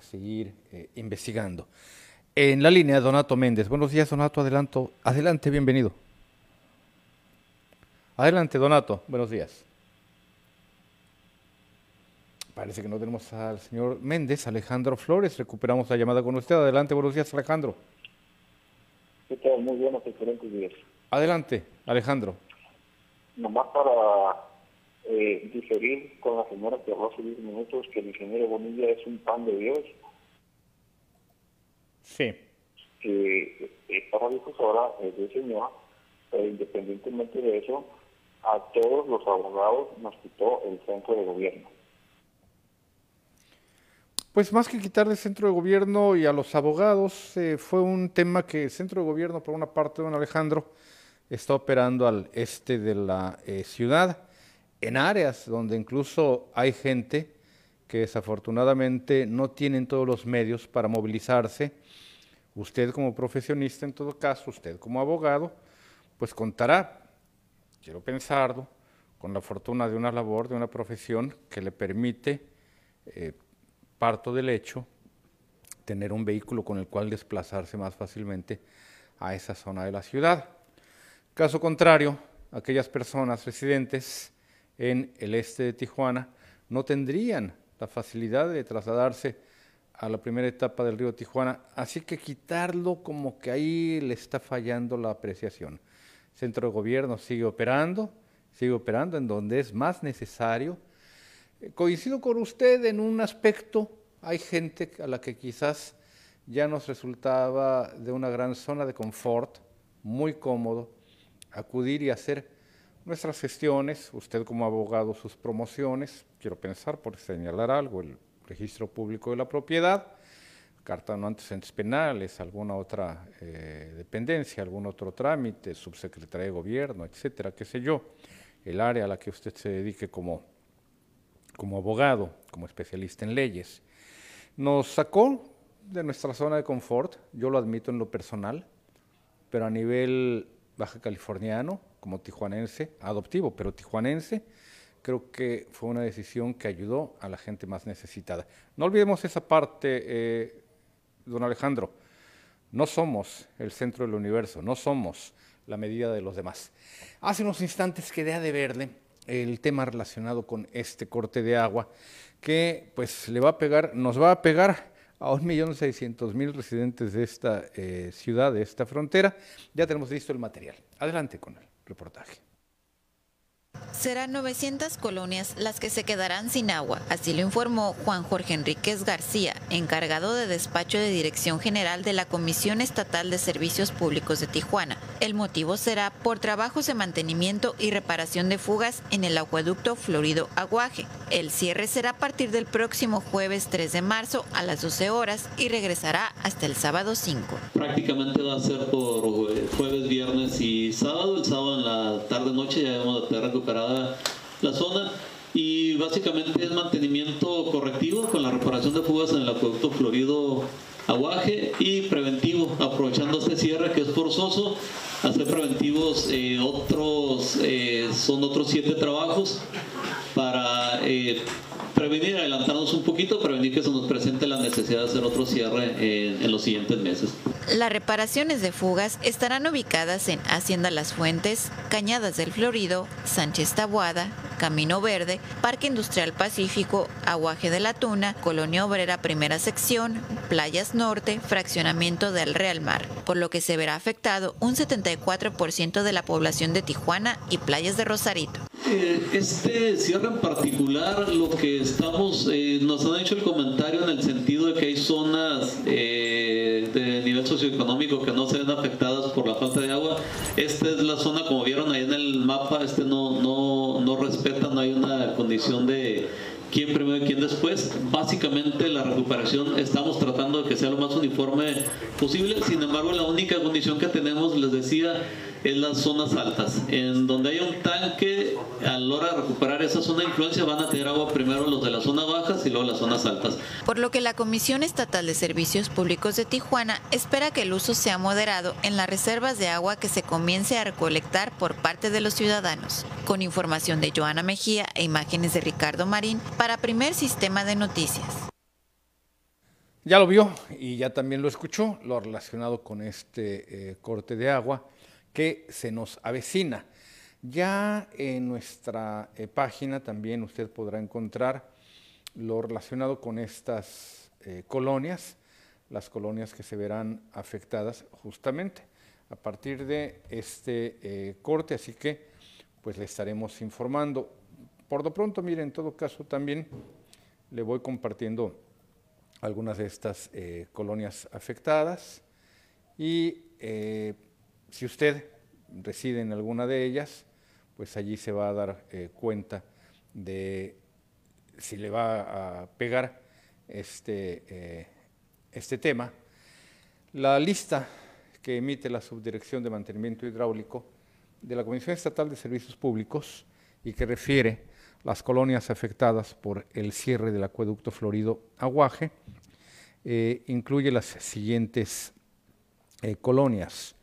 seguir eh, investigando. En la línea, Donato Méndez. Buenos días, Donato. Adelanto. Adelante, bienvenido. Adelante, Donato. Buenos días. Parece que no tenemos al señor Méndez, Alejandro Flores. Recuperamos la llamada con usted. Adelante, buenos días, Alejandro. ¿Qué tal? Muy buenos, excelentes días. Adelante, Alejandro. Nomás para eh, diferir con la señora que habló hace 10 minutos que el ingeniero Bonilla es un pan de Dios. Sí. Que para difusora es de señor, pero independientemente de eso, a todos los abogados nos quitó el centro de gobierno. Pues más que quitar del centro de gobierno y a los abogados, eh, fue un tema que el centro de gobierno, por una parte, don Alejandro, está operando al este de la eh, ciudad, en áreas donde incluso hay gente que desafortunadamente no tienen todos los medios para movilizarse. Usted como profesionista, en todo caso, usted como abogado, pues contará, quiero pensarlo, con la fortuna de una labor, de una profesión que le permite eh, parto del hecho, tener un vehículo con el cual desplazarse más fácilmente a esa zona de la ciudad. Caso contrario, aquellas personas residentes en el este de Tijuana no tendrían la facilidad de trasladarse a la primera etapa del río Tijuana, así que quitarlo como que ahí le está fallando la apreciación. centro de gobierno sigue operando, sigue operando en donde es más necesario Coincido con usted en un aspecto, hay gente a la que quizás ya nos resultaba de una gran zona de confort, muy cómodo, acudir y hacer nuestras gestiones, usted como abogado sus promociones, quiero pensar por señalar algo, el registro público de la propiedad, carta no antecedentes penales, alguna otra eh, dependencia, algún otro trámite, subsecretaría de gobierno, etcétera, qué sé yo, el área a la que usted se dedique como como abogado, como especialista en leyes. Nos sacó de nuestra zona de confort, yo lo admito en lo personal, pero a nivel baja californiano, como tijuanense, adoptivo, pero tijuanense, creo que fue una decisión que ayudó a la gente más necesitada. No olvidemos esa parte, eh, don Alejandro, no somos el centro del universo, no somos la medida de los demás. Hace unos instantes quedé de verle el tema relacionado con este corte de agua que pues le va a pegar, nos va a pegar a 1.600.000 residentes de esta eh, ciudad, de esta frontera. Ya tenemos listo el material. Adelante con el reportaje. Serán 900 colonias las que se quedarán sin agua, así lo informó Juan Jorge Enríquez García, encargado de despacho de Dirección General de la Comisión Estatal de Servicios Públicos de Tijuana. El motivo será por trabajos de mantenimiento y reparación de fugas en el acueducto Florido Aguaje. El cierre será a partir del próximo jueves 3 de marzo a las 12 horas y regresará hasta el sábado 5. Prácticamente va a ser por jueves, viernes y sábado. El sábado en la tarde-noche ya hemos la zona y básicamente es mantenimiento correctivo con la reparación de fugas en el acueducto Florido Aguaje y preventivo, aprovechando este cierre que es forzoso, hacer preventivos eh, otros, eh, son otros siete trabajos para eh, prevenir, adelantarnos un poquito, prevenir que se nos presente la necesidad de hacer otro cierre en los siguientes meses. Las reparaciones de fugas estarán ubicadas en Hacienda Las Fuentes, Cañadas del Florido, Sánchez Tabuada, Camino Verde, Parque Industrial Pacífico, Aguaje de la Tuna, Colonia Obrera Primera Sección, Playas Norte, Fraccionamiento del Real Mar, por lo que se verá afectado un 74% de la población de Tijuana y playas de Rosarito. Eh, este cierre en particular, lo que estamos, eh, nos han hecho el comentario en el sentido de que hay zonas eh, de nivel socioeconómico que no se ven afectadas por la falta de agua. Esta es la zona, como vieron ahí en el mapa, este no, no, no respeta, no hay una condición de quién primero y quién después. Básicamente la recuperación estamos tratando de que sea lo más uniforme posible. Sin embargo, la única condición que tenemos, les decía, es las zonas altas. En donde hay un tanque, a la hora de recuperar esa zona de influencia van a tener agua primero los de las zonas bajas y luego las zonas altas. Por lo que la Comisión Estatal de Servicios Públicos de Tijuana espera que el uso sea moderado en las reservas de agua que se comience a recolectar por parte de los ciudadanos. Con información de Joana Mejía e imágenes de Ricardo Marín para Primer Sistema de Noticias. Ya lo vio y ya también lo escuchó, lo relacionado con este eh, corte de agua que se nos avecina. Ya en nuestra eh, página también usted podrá encontrar lo relacionado con estas eh, colonias, las colonias que se verán afectadas justamente a partir de este corte, así que pues le estaremos informando. Por lo pronto, mire, en todo caso también le voy compartiendo algunas de estas eh, colonias afectadas y eh, si usted reside en alguna de ellas, pues allí se va a dar eh, cuenta de si le va a pegar este, este tema. La lista que emite la Subdirección de Mantenimiento Hidráulico de la Comisión Estatal de Servicios Públicos y que refiere las colonias afectadas por el cierre del acueducto Florido Aguaje, eh, incluye las siguientes eh, colonias.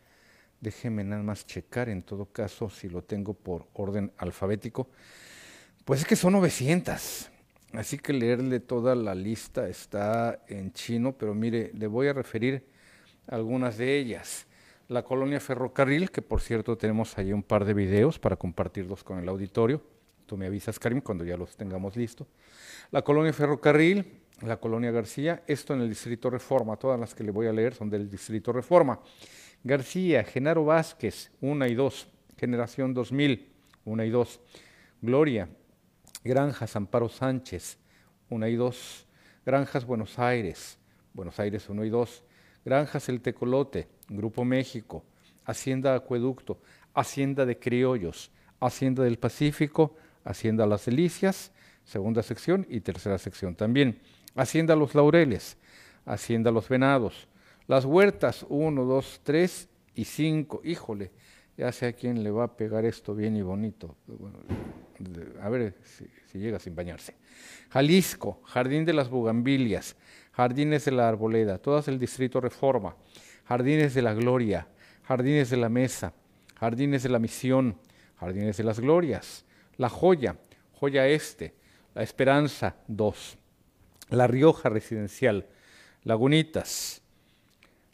Déjeme nada más checar, en todo caso, si lo tengo por orden alfabético. Pues es que son 900, así que leerle toda la lista está en chino, pero mire, le voy a referir algunas de ellas. La colonia Ferrocarril, que por cierto tenemos ahí un par de videos para compartirlos con el auditorio Tú me avisas, Karim, cuando ya los tengamos listos. La colonia Ferrocarril, la colonia García, esto en el Distrito Reforma, todas las que le voy a leer son del Distrito Reforma. García, Genaro Vázquez, 1 y 2, Generación 2000, 1 y 2. Gloria, Granjas Amparo Sánchez, 1 y 2. Granjas Buenos Aires, Buenos Aires 1 y 2. Granjas El Tecolote, Grupo México, Hacienda Acueducto, Hacienda de Criollos, Hacienda del Pacífico, Hacienda Las Delicias, segunda sección y tercera sección también. Hacienda Los Laureles, Hacienda Los Venados, Las Huertas, 1, 2, 3 y 5. Híjole, ya sé a quién le va a pegar esto bien y bonito. a ver si, llega sin bañarse. Jalisco, Jardín de las Bugambilias, Jardines de la Arboleda, todas el Distrito Reforma, Jardines de la Gloria, Jardines de la Mesa, Jardines de la Misión, Jardines de las Glorias, La Joya, Joya Este, La Esperanza 2, La Rioja Residencial, Lagunitas,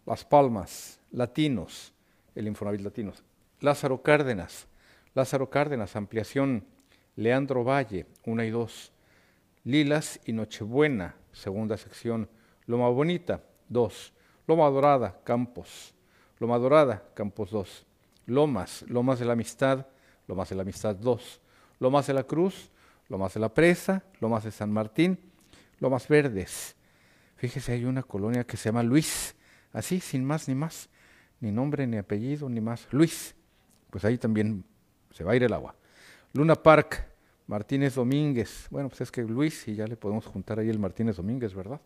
Las Palmas, Latinos, el Infonavit Latinos, Lázaro Cárdenas, Lázaro Cárdenas, ampliación, Leandro Valle, 1 y 2, Lilas y Nochebuena, segunda sección, Loma Bonita, 2, Loma Dorada, Campos, Loma Dorada, Campos 2, Lomas, Lomas de la Amistad, Lomas de la Amistad 2, Lomas de la Cruz, Lomas de la Presa, Lomas de San Martín, Lomas Verdes. Fíjese, hay una colonia que se llama Luis, así, sin más ni más, ni nombre, ni apellido, ni más. Luis, pues ahí también se va a ir el agua. Luna Park, Martínez Domínguez. Bueno, pues es que Luis, y ya le podemos juntar ahí el Martínez Domínguez, ¿verdad?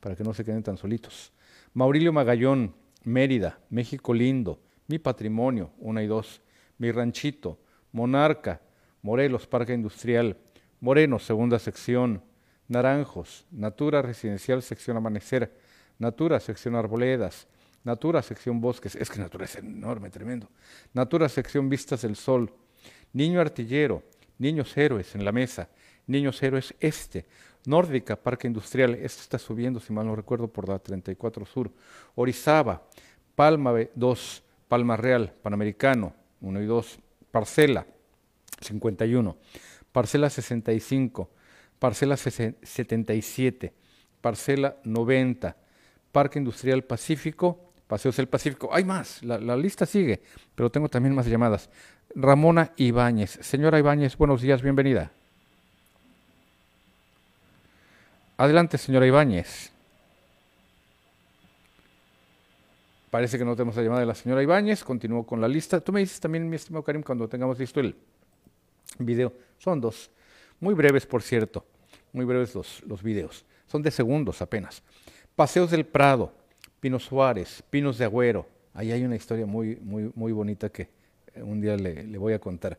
Para que no se queden tan solitos. Maurilio Magallón, Mérida, México Lindo, Mi Patrimonio, una y dos. Mi Ranchito, Monarca, Morelos, Parque Industrial, Moreno, segunda sección, Naranjos, Natura Residencial, sección Amanecer, Natura, sección Arboledas, Natura, sección Bosques, es que Natura es enorme, tremendo, Natura, sección Vistas del Sol, Niño Artillero, Niños Héroes en la mesa, Niños Héroes Este, Nórdica, Parque Industrial, este está subiendo, si mal no recuerdo, por la 34 Sur, Orizaba, Palma 2, Palma Real, Panamericano, 1 y 2, parcela 51, parcela 65, parcela 77, parcela 90, Parque Industrial Pacífico, Paseos del Pacífico. Hay más, la, lista sigue, pero tengo también más llamadas. Ramona Ibáñez. Señora Ibáñez, buenos días, bienvenida. Adelante, señora Ibáñez. Parece que no tenemos la llamada de la señora Ibáñez. Continúo con la lista. Tú me dices también, mi estimado Karim, cuando tengamos listo el video. Son dos. Muy breves, por cierto. Muy breves los, los videos. Son de segundos apenas. Paseos del Prado, Pino Suárez, Pinos de Agüero. Ahí hay una historia muy, muy, muy bonita que un día le, le voy a contar.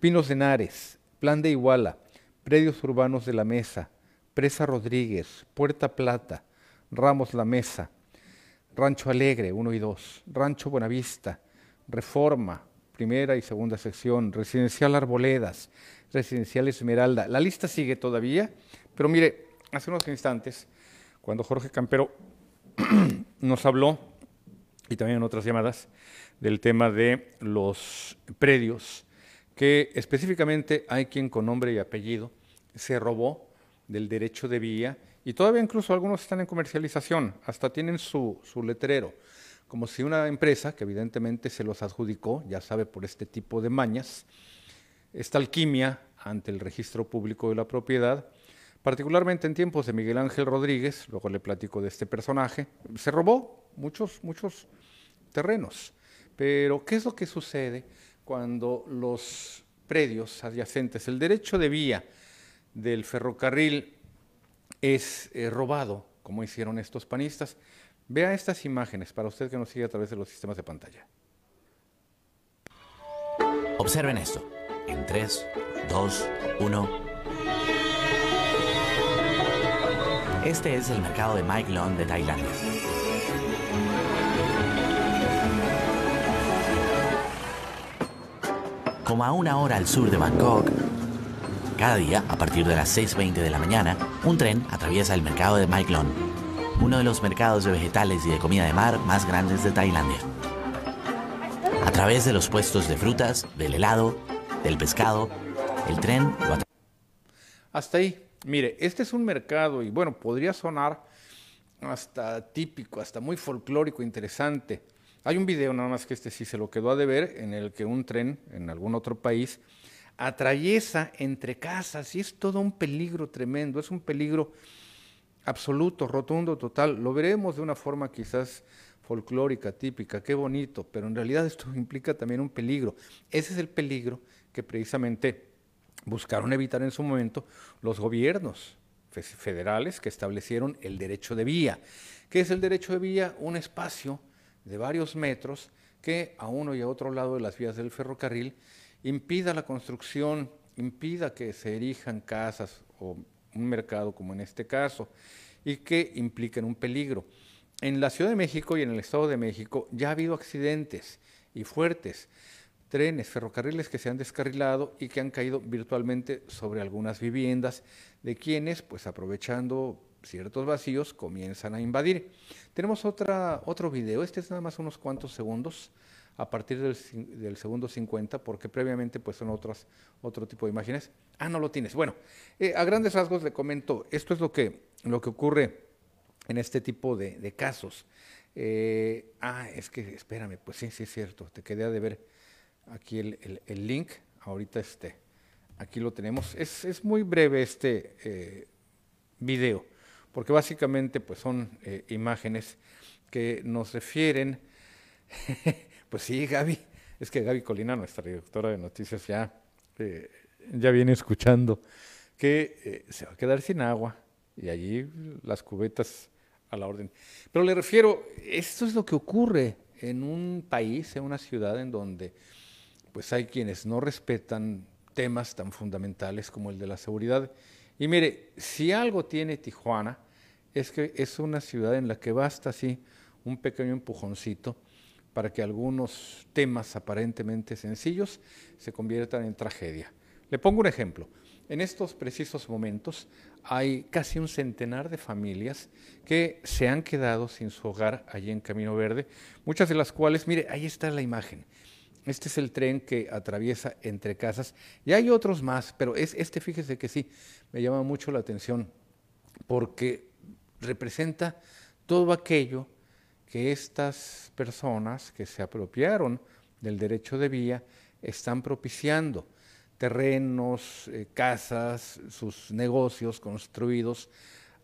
Pinos de Nares, Plan de Iguala, Predios Urbanos de la Mesa, Presa Rodríguez, Puerta Plata, Ramos La Mesa, Rancho Alegre 1 y 2, Rancho Buenavista, Reforma, primera y segunda sección, Residencial Arboledas, Residencial Esmeralda. La lista sigue todavía, pero mire, hace unos instantes, cuando Jorge Campero nos habló, y también en otras llamadas, del tema de los predios, que específicamente hay quien con nombre y apellido se robó del derecho de vía y todavía incluso algunos están en comercialización, hasta tienen su, su letrero, como si una empresa, que evidentemente se los adjudicó, ya sabe por este tipo de mañas, esta alquimia ante el registro público de la propiedad, particularmente en tiempos de Miguel Ángel Rodríguez, luego le platico de este personaje, se robó muchos, muchos terrenos. Pero, ¿qué es lo que sucede cuando los predios adyacentes, el derecho de vía del ferrocarril es eh, robado, como hicieron estos panistas. Vea estas imágenes para usted que nos sigue a través de los sistemas de pantalla. Observen esto. En 3, 2, 1. Este es el mercado de Mike Long de Tailandia. Como a una hora al sur de Bangkok, cada día, a partir de las 6.20 de la mañana, un tren atraviesa el mercado de Maiklon, uno de los mercados de vegetales y de comida de mar más grandes de Tailandia. A través de los puestos de frutas, del helado, del pescado, el tren lo Hasta ahí. Mire, este es un mercado y bueno, podría sonar hasta típico, hasta muy folclórico, interesante. Hay un video, nada más que este sí se lo quedó a deber, en el que un tren en algún otro país atraviesa entre casas y es todo un peligro tremendo, es un peligro absoluto, rotundo, total. Lo veremos de una forma quizás folclórica, típica, qué bonito, pero en realidad esto implica también un peligro. Ese es el peligro que precisamente buscaron evitar en su momento los gobiernos federales que establecieron el derecho de vía. ¿Qué es el derecho de vía? Un espacio de varios metros que a uno y a otro lado de las vías del ferrocarril impida la construcción, impida que se erijan casas o un mercado como en este caso, y que impliquen un peligro. En la Ciudad de México y en el Estado de México ya ha habido accidentes y fuertes, trenes, ferrocarriles que se han descarrilado y que han caído virtualmente sobre algunas viviendas de quienes, pues aprovechando ciertos vacíos, comienzan a invadir. Tenemos otra, otro video, este es nada más unos cuantos segundos, a partir del, segundo 50, porque previamente pues son otras, otro tipo de imágenes. Ah, no lo tienes. Bueno, eh, a grandes rasgos le comento, esto es lo que, lo que ocurre en este tipo de, casos. Eh, ah, es que, espérame, pues sí, sí es cierto, te quedé de ver aquí el, el, link, ahorita este, aquí lo tenemos. Es, es muy breve este eh, video, porque básicamente pues son imágenes que nos refieren Pues sí, Gaby. Es que Gaby Colina, nuestra directora de noticias, ya, eh, ya viene escuchando que eh, se va a quedar sin agua y allí las cubetas a la orden. Pero le refiero, esto es lo que ocurre en un país, en una ciudad en donde pues hay quienes no respetan temas tan fundamentales como el de la seguridad. Y mire, si algo tiene Tijuana, es que es una ciudad en la que basta así un pequeño empujoncito para que algunos temas aparentemente sencillos se conviertan en tragedia. Le pongo un ejemplo. En estos precisos momentos hay casi un centenar de familias que se han quedado sin su hogar allí en Camino Verde, muchas de las cuales, mire, ahí está la imagen. Este es el tren que atraviesa entre casas y hay otros más, pero es este, fíjese que sí, me llama mucho la atención porque representa todo aquello que estas personas que se apropiaron del derecho de vía están propiciando terrenos, eh, casas, sus negocios construidos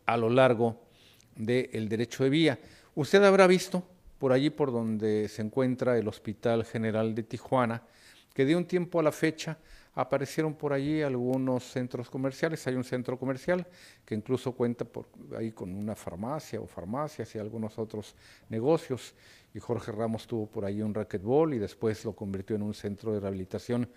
a lo largo del derecho de vía. Usted habrá visto por allí por donde se encuentra el Hospital General de Tijuana, que de un tiempo a la fecha aparecieron por allí algunos centros comerciales. Hay un centro comercial que incluso cuenta por ahí con una farmacia o farmacias y algunos otros negocios. Y Jorge Ramos tuvo por ahí un racquetball y después lo convirtió en un centro de rehabilitación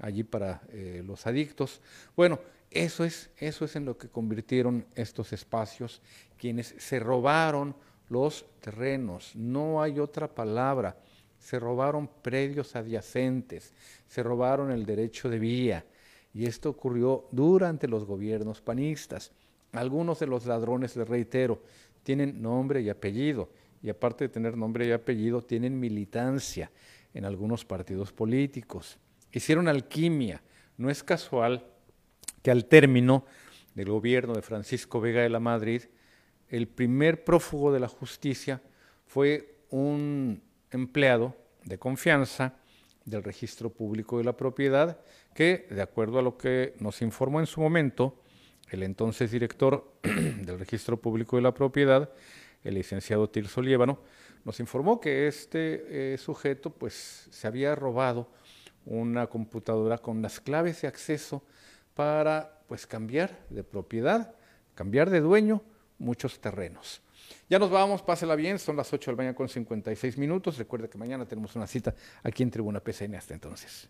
allí para eh, los adictos. Bueno, eso es, eso es en lo que convirtieron estos espacios, quienes se robaron los terrenos, no hay otra palabra se robaron predios adyacentes, se robaron el derecho de vía. Y esto ocurrió durante los gobiernos panistas. Algunos de los ladrones, les reitero, tienen nombre y apellido. Y aparte de tener nombre y apellido, tienen militancia en algunos partidos políticos. Hicieron alquimia. No es casual que al término del gobierno de Francisco Vega de la Madrid, el primer prófugo de la justicia fue un empleado de confianza del registro público de la propiedad, que, de acuerdo a lo que nos informó en su momento el entonces director del registro público de la propiedad, el licenciado Tirso Liébano, nos informó que este eh, sujeto pues, se había robado una computadora con las claves de acceso para pues, cambiar de propiedad, cambiar de dueño muchos terrenos. Ya nos vamos, pásela bien, son las 8 del mañana con 56 minutos. Recuerde que mañana tenemos una cita aquí en Tribuna PCN. Hasta entonces.